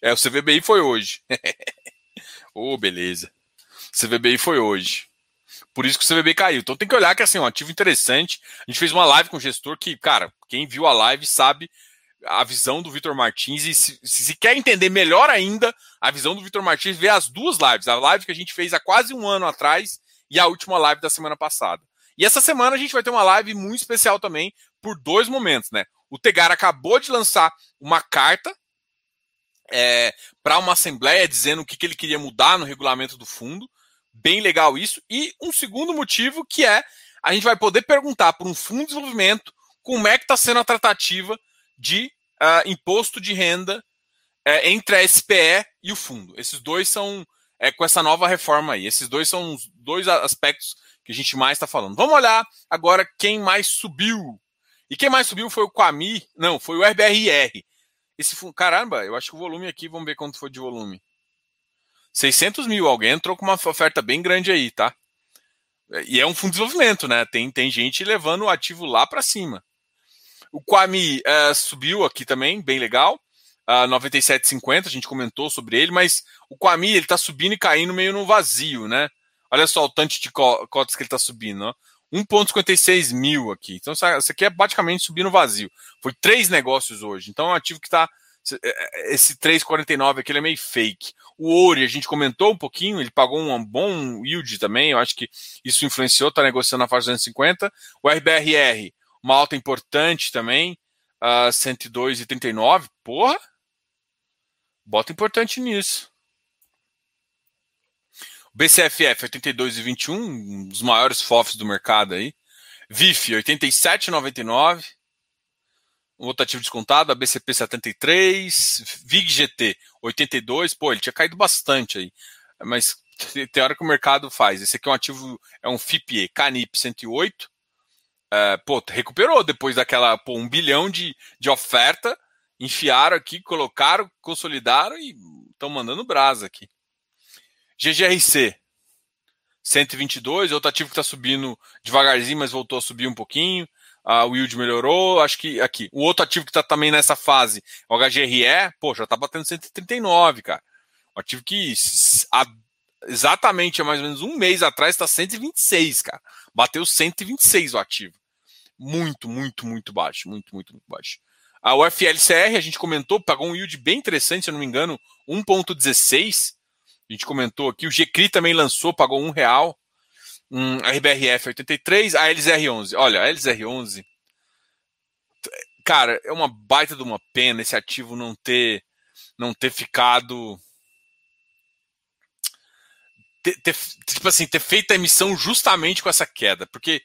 É, o CVBI foi hoje. (laughs) Ô, oh, beleza. CVBI foi hoje. Por isso que o CVBI caiu. Então tem que olhar que assim, um ativo interessante. A gente fez uma live com o gestor que, cara, quem viu a live sabe a visão do Vitor Martins e se, se, quer entender melhor ainda a visão do Vitor Martins, vê as duas lives, a live que a gente fez há quase um ano atrás e a última live da semana passada. E essa semana a gente vai ter uma live muito especial também por dois momentos, né? O Tegar acabou de lançar uma carta é, para uma assembleia dizendo o que, que ele queria mudar no regulamento do fundo. Bem legal isso. E um segundo motivo que é a gente vai poder perguntar para um fundo de desenvolvimento como é que está sendo a tratativa de uh, imposto de renda uh, entre a SPE e o fundo. Esses dois são, é, com essa nova reforma aí, esses dois são os dois aspectos que a gente mais está falando. Vamos olhar agora quem mais subiu. E quem mais subiu foi o Quami, não, foi o RBRR. Esse caramba, eu acho que o volume aqui, vamos ver quanto foi de volume. 600 mil, alguém entrou com uma oferta bem grande aí, tá? E é um fundo de desenvolvimento, né? Tem, tem gente levando o ativo lá para cima. O Kwame uh, subiu aqui também, bem legal. Uh, 97,50, a gente comentou sobre ele, mas o Kwame ele está subindo e caindo meio no vazio, né? Olha só o tanto de cotas que ele está subindo, ó. 1,56 mil aqui. Então, isso aqui é praticamente subir no vazio. Foi três negócios hoje. Então, é um ativo que está. É, é, esse 3,49 aqui ele é meio fake. O Ouro, a gente comentou um pouquinho, ele pagou um bom yield também. Eu acho que isso influenciou, está negociando na faixa 250. O RBRR, uma alta importante também, uh, 102,39. Porra! Bota importante nisso. BCFF 82,21, um dos maiores FOFs do mercado aí. VIF 87,99. Um outro ativo descontado, a BCP 73, VIG-GT 82, pô, ele tinha caído bastante aí. Mas tem hora que o mercado faz. Esse aqui é um ativo, é um FIPE, CANIP 108, é, pô, recuperou depois daquela, pô, um bilhão de, de oferta, enfiaram aqui, colocaram, consolidaram e estão mandando brasa aqui. GGRC, 122, outro ativo que está subindo devagarzinho, mas voltou a subir um pouquinho. O yield melhorou, acho que aqui. O outro ativo que está também nessa fase, o HGRE, pô, já está batendo 139, cara. Um ativo que a, exatamente há mais ou menos um mês atrás está 126, cara. Bateu 126 o ativo muito, muito, muito baixo. Muito, muito, muito baixo. A UFLCR, a gente comentou, pagou um yield bem interessante, se eu não me engano, 1,16. A gente comentou aqui. O GCRI também lançou, pagou um real. Um, RBRF 83, a LZR11. Olha, a LZR11. Cara, é uma baita de uma pena esse ativo não ter não ter ficado ter, ter, tipo assim, ter feito a emissão justamente com essa queda, porque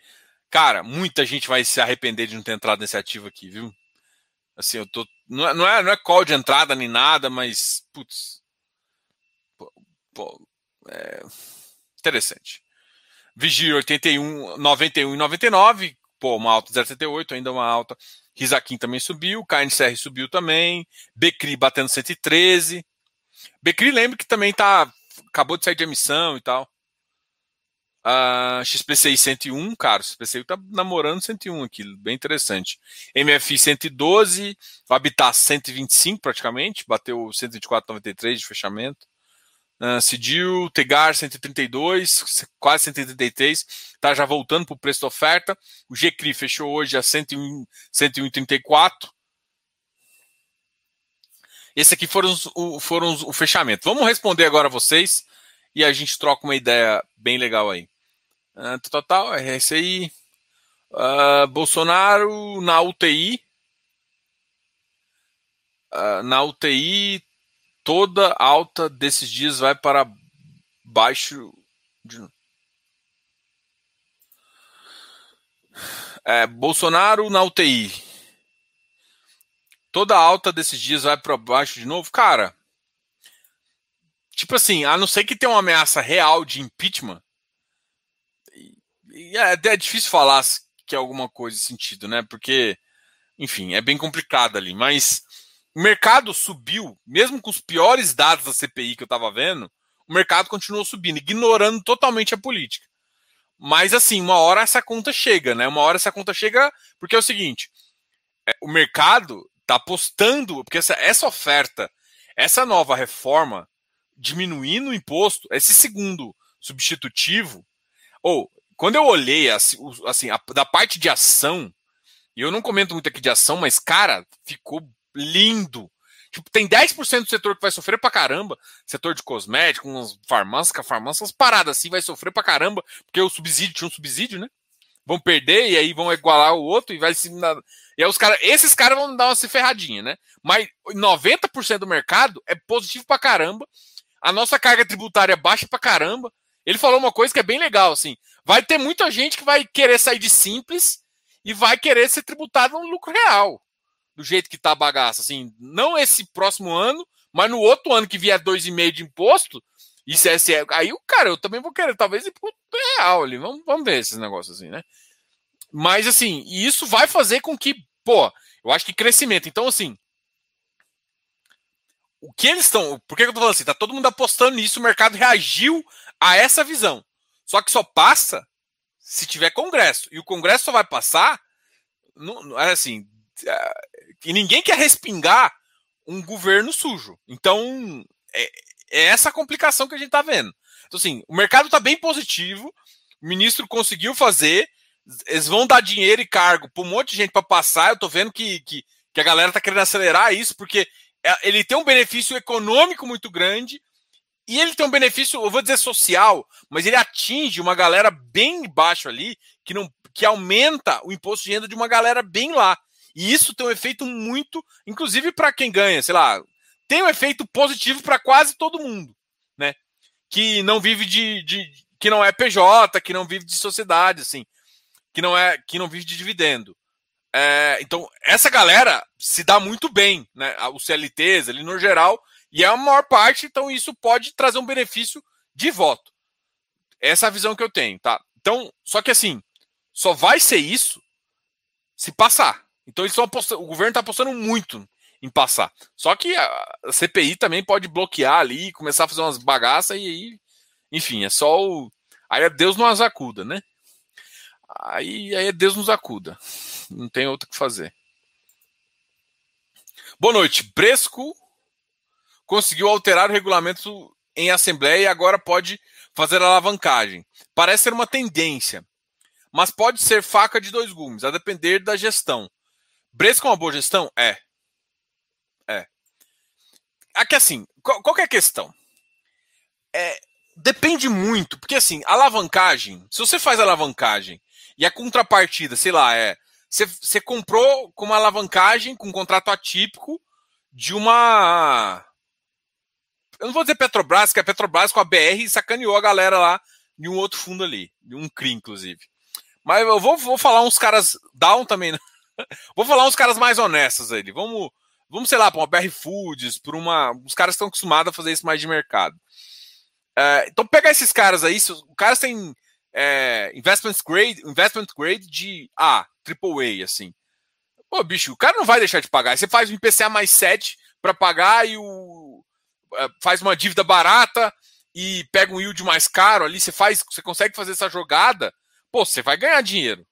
Cara, muita gente vai se arrepender de não ter entrado nesse ativo aqui, viu? Assim, eu tô. Não é, não é, não é call de entrada nem nada, mas. Putz. Pô, é, interessante. Vigir 81, 91 e 99. Pô, uma alta 0,78, ainda uma alta. Risaquim também subiu. KNCR subiu também. Becri batendo 113. Becri lembra que também tá. Acabou de sair de emissão e tal. Uh, XPCI 101, cara, o XPCI tá namorando 101 aqui, bem interessante. MFI 112, o Habitat 125 praticamente, bateu 124,93 de fechamento. Uh, Cidil, Tegar 132, quase 133, tá já voltando para o preço da oferta. O GCRI fechou hoje a 101,34. Esse aqui foram os, o, foram os, o fechamento. Vamos responder agora vocês e a gente troca uma ideia bem legal aí. Uh, total, é isso aí. Uh, Bolsonaro na UTI. Uh, ah, na UTI, toda alta desses dias vai para baixo. De... É, Bolsonaro na UTI. Toda alta desses dias vai para baixo de novo. Cara, tipo assim, a não ser que tenha uma ameaça real de impeachment, é, é difícil falar que é alguma coisa sentido, né? Porque, enfim, é bem complicado ali. Mas o mercado subiu, mesmo com os piores dados da CPI que eu estava vendo, o mercado continuou subindo, ignorando totalmente a política. Mas, assim, uma hora essa conta chega, né? Uma hora essa conta chega, porque é o seguinte: é, o mercado está apostando, porque essa, essa oferta, essa nova reforma, diminuindo o imposto, esse segundo substitutivo, ou quando eu olhei assim, assim a, da parte de ação, e eu não comento muito aqui de ação, mas cara, ficou lindo. Tipo, tem 10% do setor que vai sofrer pra caramba. Setor de cosméticos, umas farmácias, farmácias, paradas assim, vai sofrer pra caramba, porque o subsídio tinha um subsídio, né? Vão perder e aí vão igualar o outro e vai se. E aí os caras. Esses caras vão dar uma se ferradinha, né? Mas 90% do mercado é positivo pra caramba. A nossa carga tributária é baixa pra caramba. Ele falou uma coisa que é bem legal, assim. Vai ter muita gente que vai querer sair de simples e vai querer ser tributado no lucro real do jeito que tá a bagaça, assim, não esse próximo ano, mas no outro ano que vier 2,5 de imposto, isso é, é, aí o cara, eu também vou querer, talvez ir pro real ali, vamos, vamos ver esses negócios assim, né? Mas assim, isso vai fazer com que, pô, eu acho que crescimento. Então, assim, o que eles estão. Por que eu tô falando assim? Tá todo mundo apostando nisso, o mercado reagiu a essa visão. Só que só passa se tiver Congresso. E o Congresso só vai passar. No, assim, e ninguém quer respingar um governo sujo. Então, é, é essa complicação que a gente está vendo. Então, assim, o mercado está bem positivo, o ministro conseguiu fazer, eles vão dar dinheiro e cargo para um monte de gente para passar. Eu estou vendo que, que, que, a galera está querendo acelerar isso, porque é, ele tem um benefício econômico muito grande e ele tem um benefício, eu vou dizer social, mas ele atinge uma galera bem baixo ali, que, não, que aumenta o imposto de renda de uma galera bem lá. E isso tem um efeito muito, inclusive para quem ganha, sei lá, tem um efeito positivo para quase todo mundo, né? Que não vive de, de, que não é PJ, que não vive de sociedade, assim, que não é, que não vive de dividendo. É, então essa galera se dá muito bem, né? Os CLTs ali no geral e é a maior parte, então isso pode trazer um benefício de voto. Essa é a visão que eu tenho, tá? Então, só que assim, só vai ser isso se passar. Então eles apostando, o governo está apostando muito em passar. Só que a CPI também pode bloquear ali, começar a fazer umas bagaças e aí, enfim, é só o. Aí é Deus nos acuda, né? Aí, aí é Deus nos acuda. Não tem outro que fazer. Boa noite. Bresco conseguiu alterar o regulamento em assembleia e agora pode fazer alavancagem. Parece ser uma tendência, mas pode ser faca de dois gumes, a depender da gestão. Bresco é uma boa gestão? É. É. Aqui assim, qual, qual é a questão? É, depende muito, porque assim, alavancagem, se você faz alavancagem e a contrapartida, sei lá, é. Você, você comprou com uma alavancagem, com um contrato atípico de uma. Eu não vou dizer Petrobras, que a Petrobras com a BR sacaneou a galera lá de um outro fundo ali, de um CRI, inclusive. Mas eu vou, vou falar uns caras down também, né? Vou falar uns caras mais honestos aí. Vamos, vamos sei lá, para uma BR Foods, por uma. Os caras estão acostumados a fazer isso mais de mercado. É, então, pegar esses caras aí, os caras têm é, investment grade, investment grade de A, AAA, assim. Pô, bicho, o cara não vai deixar de pagar. Você faz um IPCA mais 7 para pagar e o é, faz uma dívida barata e pega um yield mais caro ali, você faz, você consegue fazer essa jogada, pô, você vai ganhar dinheiro.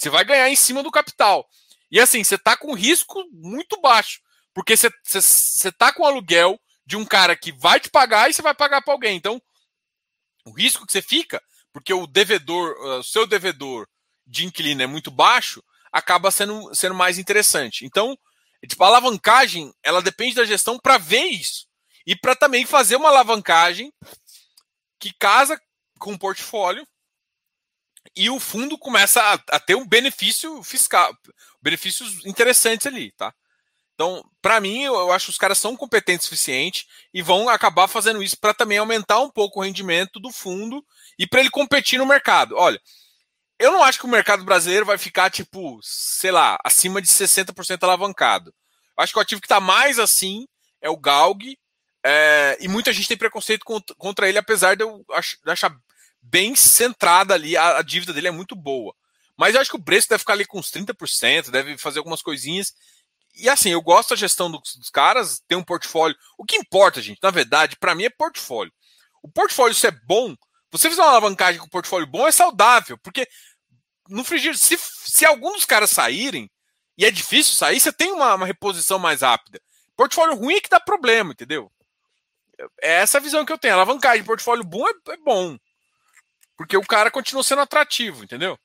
Você vai ganhar em cima do capital. E assim, você está com risco muito baixo. Porque você está com aluguel de um cara que vai te pagar e você vai pagar para alguém. Então, o risco que você fica, porque o devedor, o seu devedor de inquilino é muito baixo, acaba sendo, sendo mais interessante. Então, tipo, a alavancagem, ela depende da gestão para ver isso. E para também fazer uma alavancagem que casa com o portfólio e o fundo começa a, a, ter um benefício fiscal, benefícios interessantes ali, tá? Então, para mim, eu, eu, acho que os caras são competentes o suficiente e vão acabar fazendo isso para também aumentar um pouco o rendimento do fundo e para ele competir no mercado. Olha, eu não acho que o mercado brasileiro vai ficar, tipo, sei lá, acima de 60% alavancado. Eu acho que o ativo que está mais assim é o Galg, é, e muita gente tem preconceito contra, contra ele, apesar de eu achar bem centrada ali, a, a, dívida dele é muito boa. Mas eu acho que o Bresco deve ficar ali com uns 30%, deve fazer algumas coisinhas. E assim, eu gosto da gestão dos, dos caras, tem um portfólio. O que importa, gente, na verdade, para mim é portfólio. O portfólio, se é bom, você fizer uma alavancagem com portfólio bom, é saudável, porque no frigir, se, se alguns caras saírem, e é difícil sair, você tem uma, uma reposição mais rápida. Portfólio ruim é que dá problema, entendeu? É essa a visão que eu tenho. alavancagem, portfólio bom é, é bom. Porque o cara continua sendo atrativo, entendeu?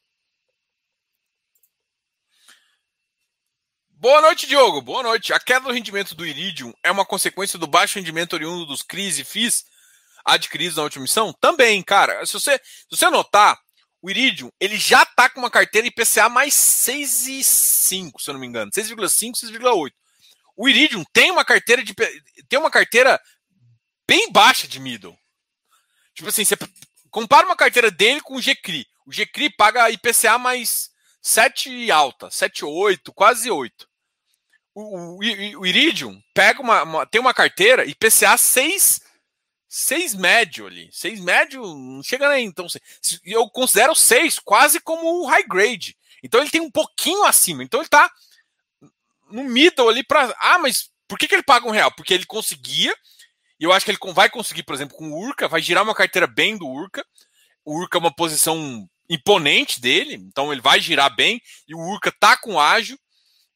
Boa noite, Diogo. Boa noite. A queda do rendimento do Iridium é uma consequência do baixo rendimento oriundo dos CRIs e FIs adquiridos na última missão? Também, cara. Se você, se você notar, o Iridium, ele já tá com uma carteira IPCA mais 6,5, se eu não me engano. 6,5, 6,8. O Iridium tem uma carteira de tem uma carteira bem baixa de middle. Tipo assim, você compara uma carteira dele com o GCRI. O GCRI paga IPCA mais 7 alta, 7, 8, quase 8. O, o, o Iridium pega uma, uma, tem uma carteira IPCA 6 6 médio ali. 6 médio não chega nem. Então, eu considero 6 quase como o high grade. Então ele tem um pouquinho acima. Então ele tá no middle ali para. Ah, mas por que, que ele paga um real? Porque ele conseguia. E eu acho que ele vai conseguir, por exemplo, com o Urca, vai girar uma carteira bem do Urca. O Urca é uma posição imponente dele, então ele vai girar bem. E o Urca tá com ágil.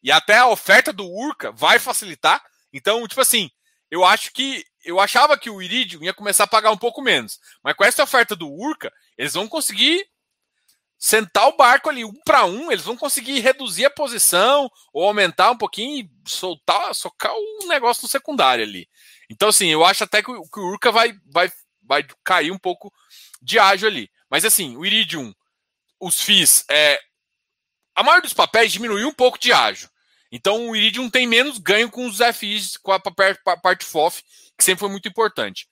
E até a oferta do Urca vai facilitar. Então, tipo assim, eu acho que. Eu achava que o Iridium ia começar a pagar um pouco menos. Mas com essa oferta do Urca, eles vão conseguir sentar o barco ali um para um, eles vão conseguir reduzir a posição ou aumentar um pouquinho e soltar, socar o negócio no secundário ali. Então, assim, eu acho até que o, que o Urca vai, vai, vai cair um pouco de ágio ali. Mas, assim, o Iridium, os FIIs, é, a maioria dos papéis diminuiu um pouco de ágio. Então, o Iridium tem menos ganho com os FIs, com a parte FOF, que sempre foi muito importante.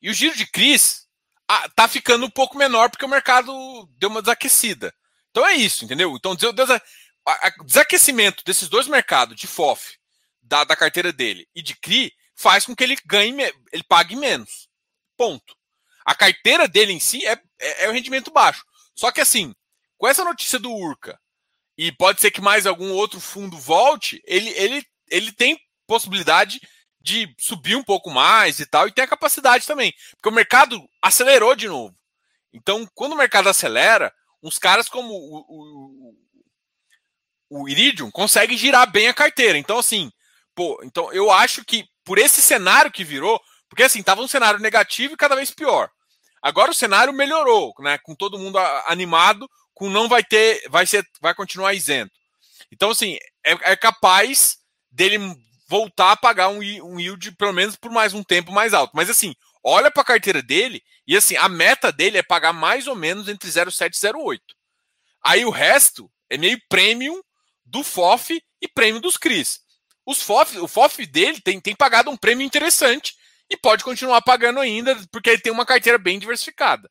E o giro de Cris, ah, tá ficando um pouco menor porque o mercado deu uma desaquecida. Então é isso, entendeu? Então o desaquecimento desses dois mercados, de FOF, da, da carteira dele, e de CRI, faz com que ele ganhe, ele pague menos. Ponto. A carteira dele em si é, é, é o rendimento baixo. Só que assim, com essa notícia do Urca, e pode ser que mais algum outro fundo volte, ele, ele, ele tem possibilidade de subir um pouco mais e tal, e tem a capacidade também. Porque o mercado acelerou de novo. Então, quando o mercado acelera, uns caras como o, o, o Iridium conseguem girar bem a carteira. Então, assim, pô, então eu acho que por esse cenário que virou, porque assim, tava um cenário negativo e cada vez pior. Agora o cenário melhorou, né? Com todo mundo animado, com não vai ter, vai ser, vai continuar isento. Então, assim, é, é capaz dele voltar a pagar um, um yield, pelo menos por mais um tempo mais alto. Mas assim, olha para a carteira dele e assim, a meta dele é pagar mais ou menos entre 0,7 e 0,8. Aí o resto é meio premium do FOF e prêmio dos CRIs. Os FOF, o FOF dele tem, tem pagado um prêmio interessante e pode continuar pagando ainda, porque ele tem uma carteira bem diversificada.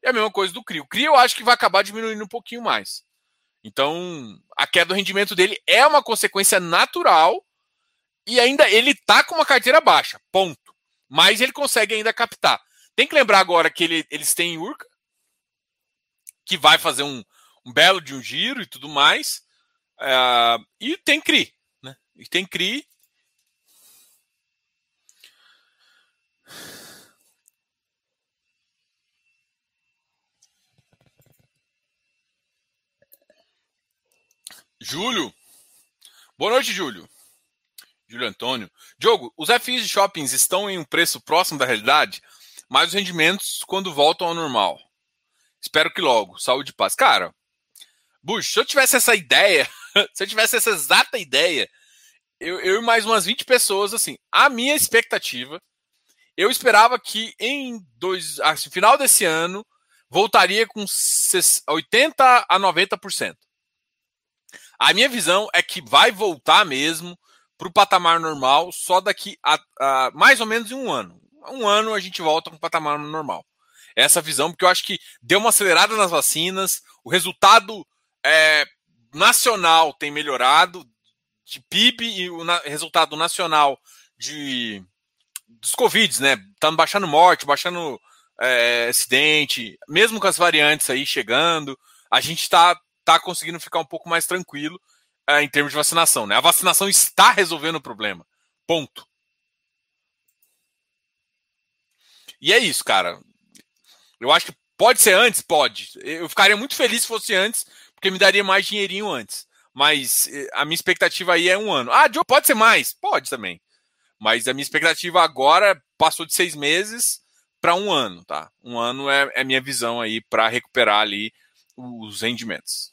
É a mesma coisa do CRI. O CRI eu acho que vai acabar diminuindo um pouquinho mais. Então, a queda do rendimento dele é uma consequência natural e ainda ele tá com uma carteira baixa, ponto. Mas ele consegue ainda captar. Tem que lembrar agora que ele, eles têm Urca, que vai fazer um, um belo de um giro e tudo mais. Uh, e tem CRI. E tem CRI. Júlio. Boa noite, Júlio. Júlio Antônio. Diogo, os FIs de shoppings estão em um preço próximo da realidade, mas os rendimentos quando voltam ao normal. Espero que logo. Saúde e paz. Cara, Bush, se eu tivesse essa ideia, (laughs) se eu tivesse essa exata ideia, eu, eu e mais umas 20 pessoas, assim, a minha expectativa, eu esperava que em dois, assim, final desse ano voltaria com 80 a 90%. A minha visão é que vai voltar mesmo para o patamar normal só daqui a, a, mais ou menos um ano. Um ano a gente volta para o patamar normal. Essa visão, porque eu acho que deu uma acelerada nas vacinas, o resultado é, nacional tem melhorado, de PIB e o na, resultado nacional de dos Covid, né? Tá baixando morte, baixando é, acidente, mesmo com as variantes aí chegando, a gente está tá conseguindo ficar um pouco mais tranquilo é, em termos de vacinação. Né? A vacinação está resolvendo o problema. Ponto. E é isso, cara. Eu acho que pode ser antes? Pode. Eu ficaria muito feliz se fosse antes, porque me daria mais dinheirinho antes. Mas eh, a minha expectativa aí é um ano. Ah, Joe, pode ser mais? Pode também. Mas a minha expectativa agora passou de seis meses para um ano, tá? Um ano é, é minha visão aí para recuperar ali os rendimentos.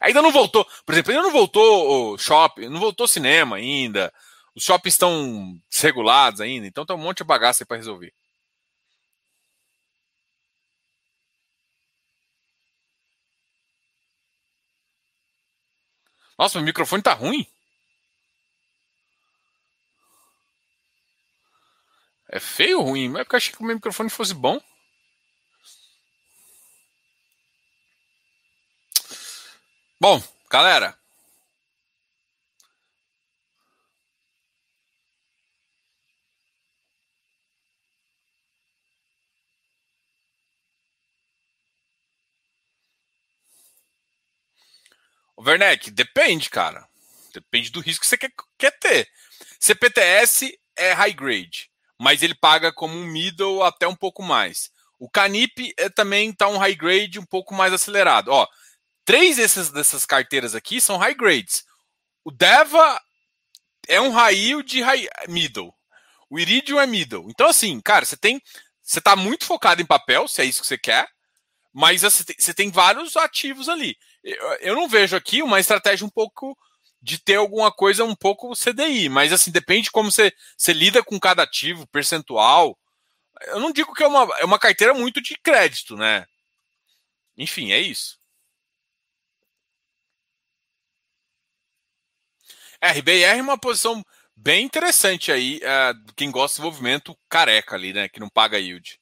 Ainda não voltou, por exemplo, ainda não voltou o shopping, não voltou cinema ainda. Os shoppings estão desregulados ainda, então tem um monte de bagaça para resolver. Nossa, meu microfone tá ruim. É feio ou ruim? Mas é porque eu achei que o meu microfone fosse bom. Bom, galera. Werneck, depende, cara. Depende do risco que você quer, quer ter. CPTS é high grade mas ele paga como um middle até um pouco mais. O Canip é, também está um high grade um pouco mais acelerado. Ó, três dessas, dessas carteiras aqui são high grades. O Deva é um high de high middle. O Iridium é middle. Então, assim, cara, você tem. Você está muito focado em papel, se é isso que você quer, mas você tem vários ativos ali. Eu não vejo aqui uma estratégia um pouco de ter alguma coisa um pouco CDI, mas assim, depende de como você, você lida com cada ativo, percentual. Eu não digo que é uma, é uma carteira muito de crédito, né? Enfim, é isso. RBR é uma posição bem interessante aí, uh, quem gosta de desenvolvimento careca ali, né? Que não paga yield.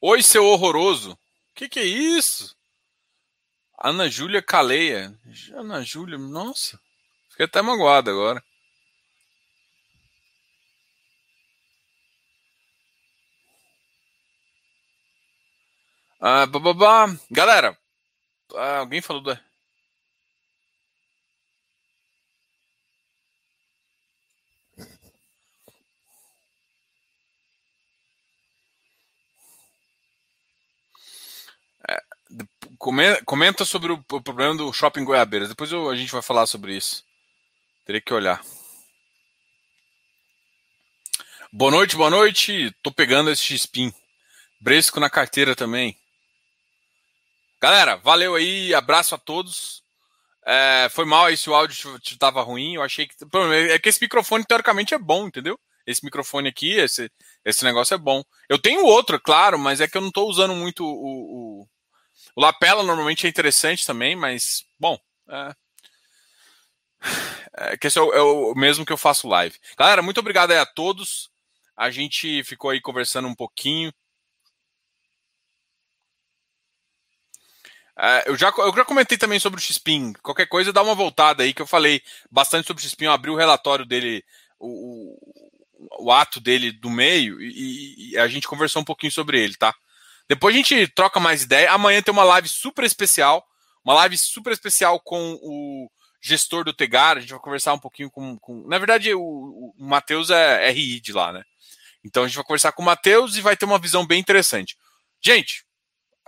Oi, seu horroroso que que é isso? Ana Júlia Caleia. Ana Júlia, nossa. Fiquei até magoado agora. Ah, bababá. Galera, ah, alguém falou da. Comenta sobre o problema do shopping Goiabeiras. Depois eu, a gente vai falar sobre isso. Teria que olhar. Boa noite, boa noite. Tô pegando esse X-Pin. Bresco na carteira também. Galera, valeu aí. Abraço a todos. É, foi mal aí se o áudio estava ruim. Eu achei que. É que esse microfone, teoricamente, é bom, entendeu? Esse microfone aqui, esse, esse negócio é bom. Eu tenho outro, claro, mas é que eu não estou usando muito o, o o Lapela normalmente é interessante também, mas, bom, é, é que esse é o, é o, mesmo que eu faço live. Galera, muito obrigado aí a todos. A gente ficou aí conversando um pouquinho. É, eu, já, eu já comentei também sobre o Xpin. Qualquer coisa, dá uma voltada aí, que eu falei bastante sobre o Xpin. Eu abri o relatório dele, o, o, o ato dele do meio, e, e, a gente conversou um pouquinho sobre ele, tá? Depois a gente troca mais ideia. Amanhã tem uma live super especial. Uma live super especial com o gestor do Tegar. A gente vai conversar um pouquinho com. com... Na verdade, o, o Matheus é RI de lá, né? Então a gente vai conversar com o Matheus e vai ter uma visão bem interessante. Gente,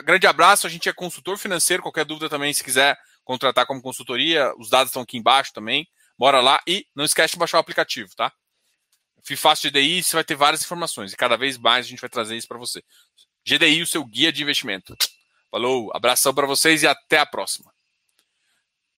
grande abraço. A gente é consultor financeiro. Qualquer dúvida também, se quiser contratar como consultoria, os dados estão aqui embaixo também. Bora lá e não esquece de baixar o aplicativo, tá? Fácil de DI, você vai ter várias informações e cada vez mais a gente vai trazer isso para você. GDI, o seu guia de investimento. Falou, abração para vocês e até a próxima.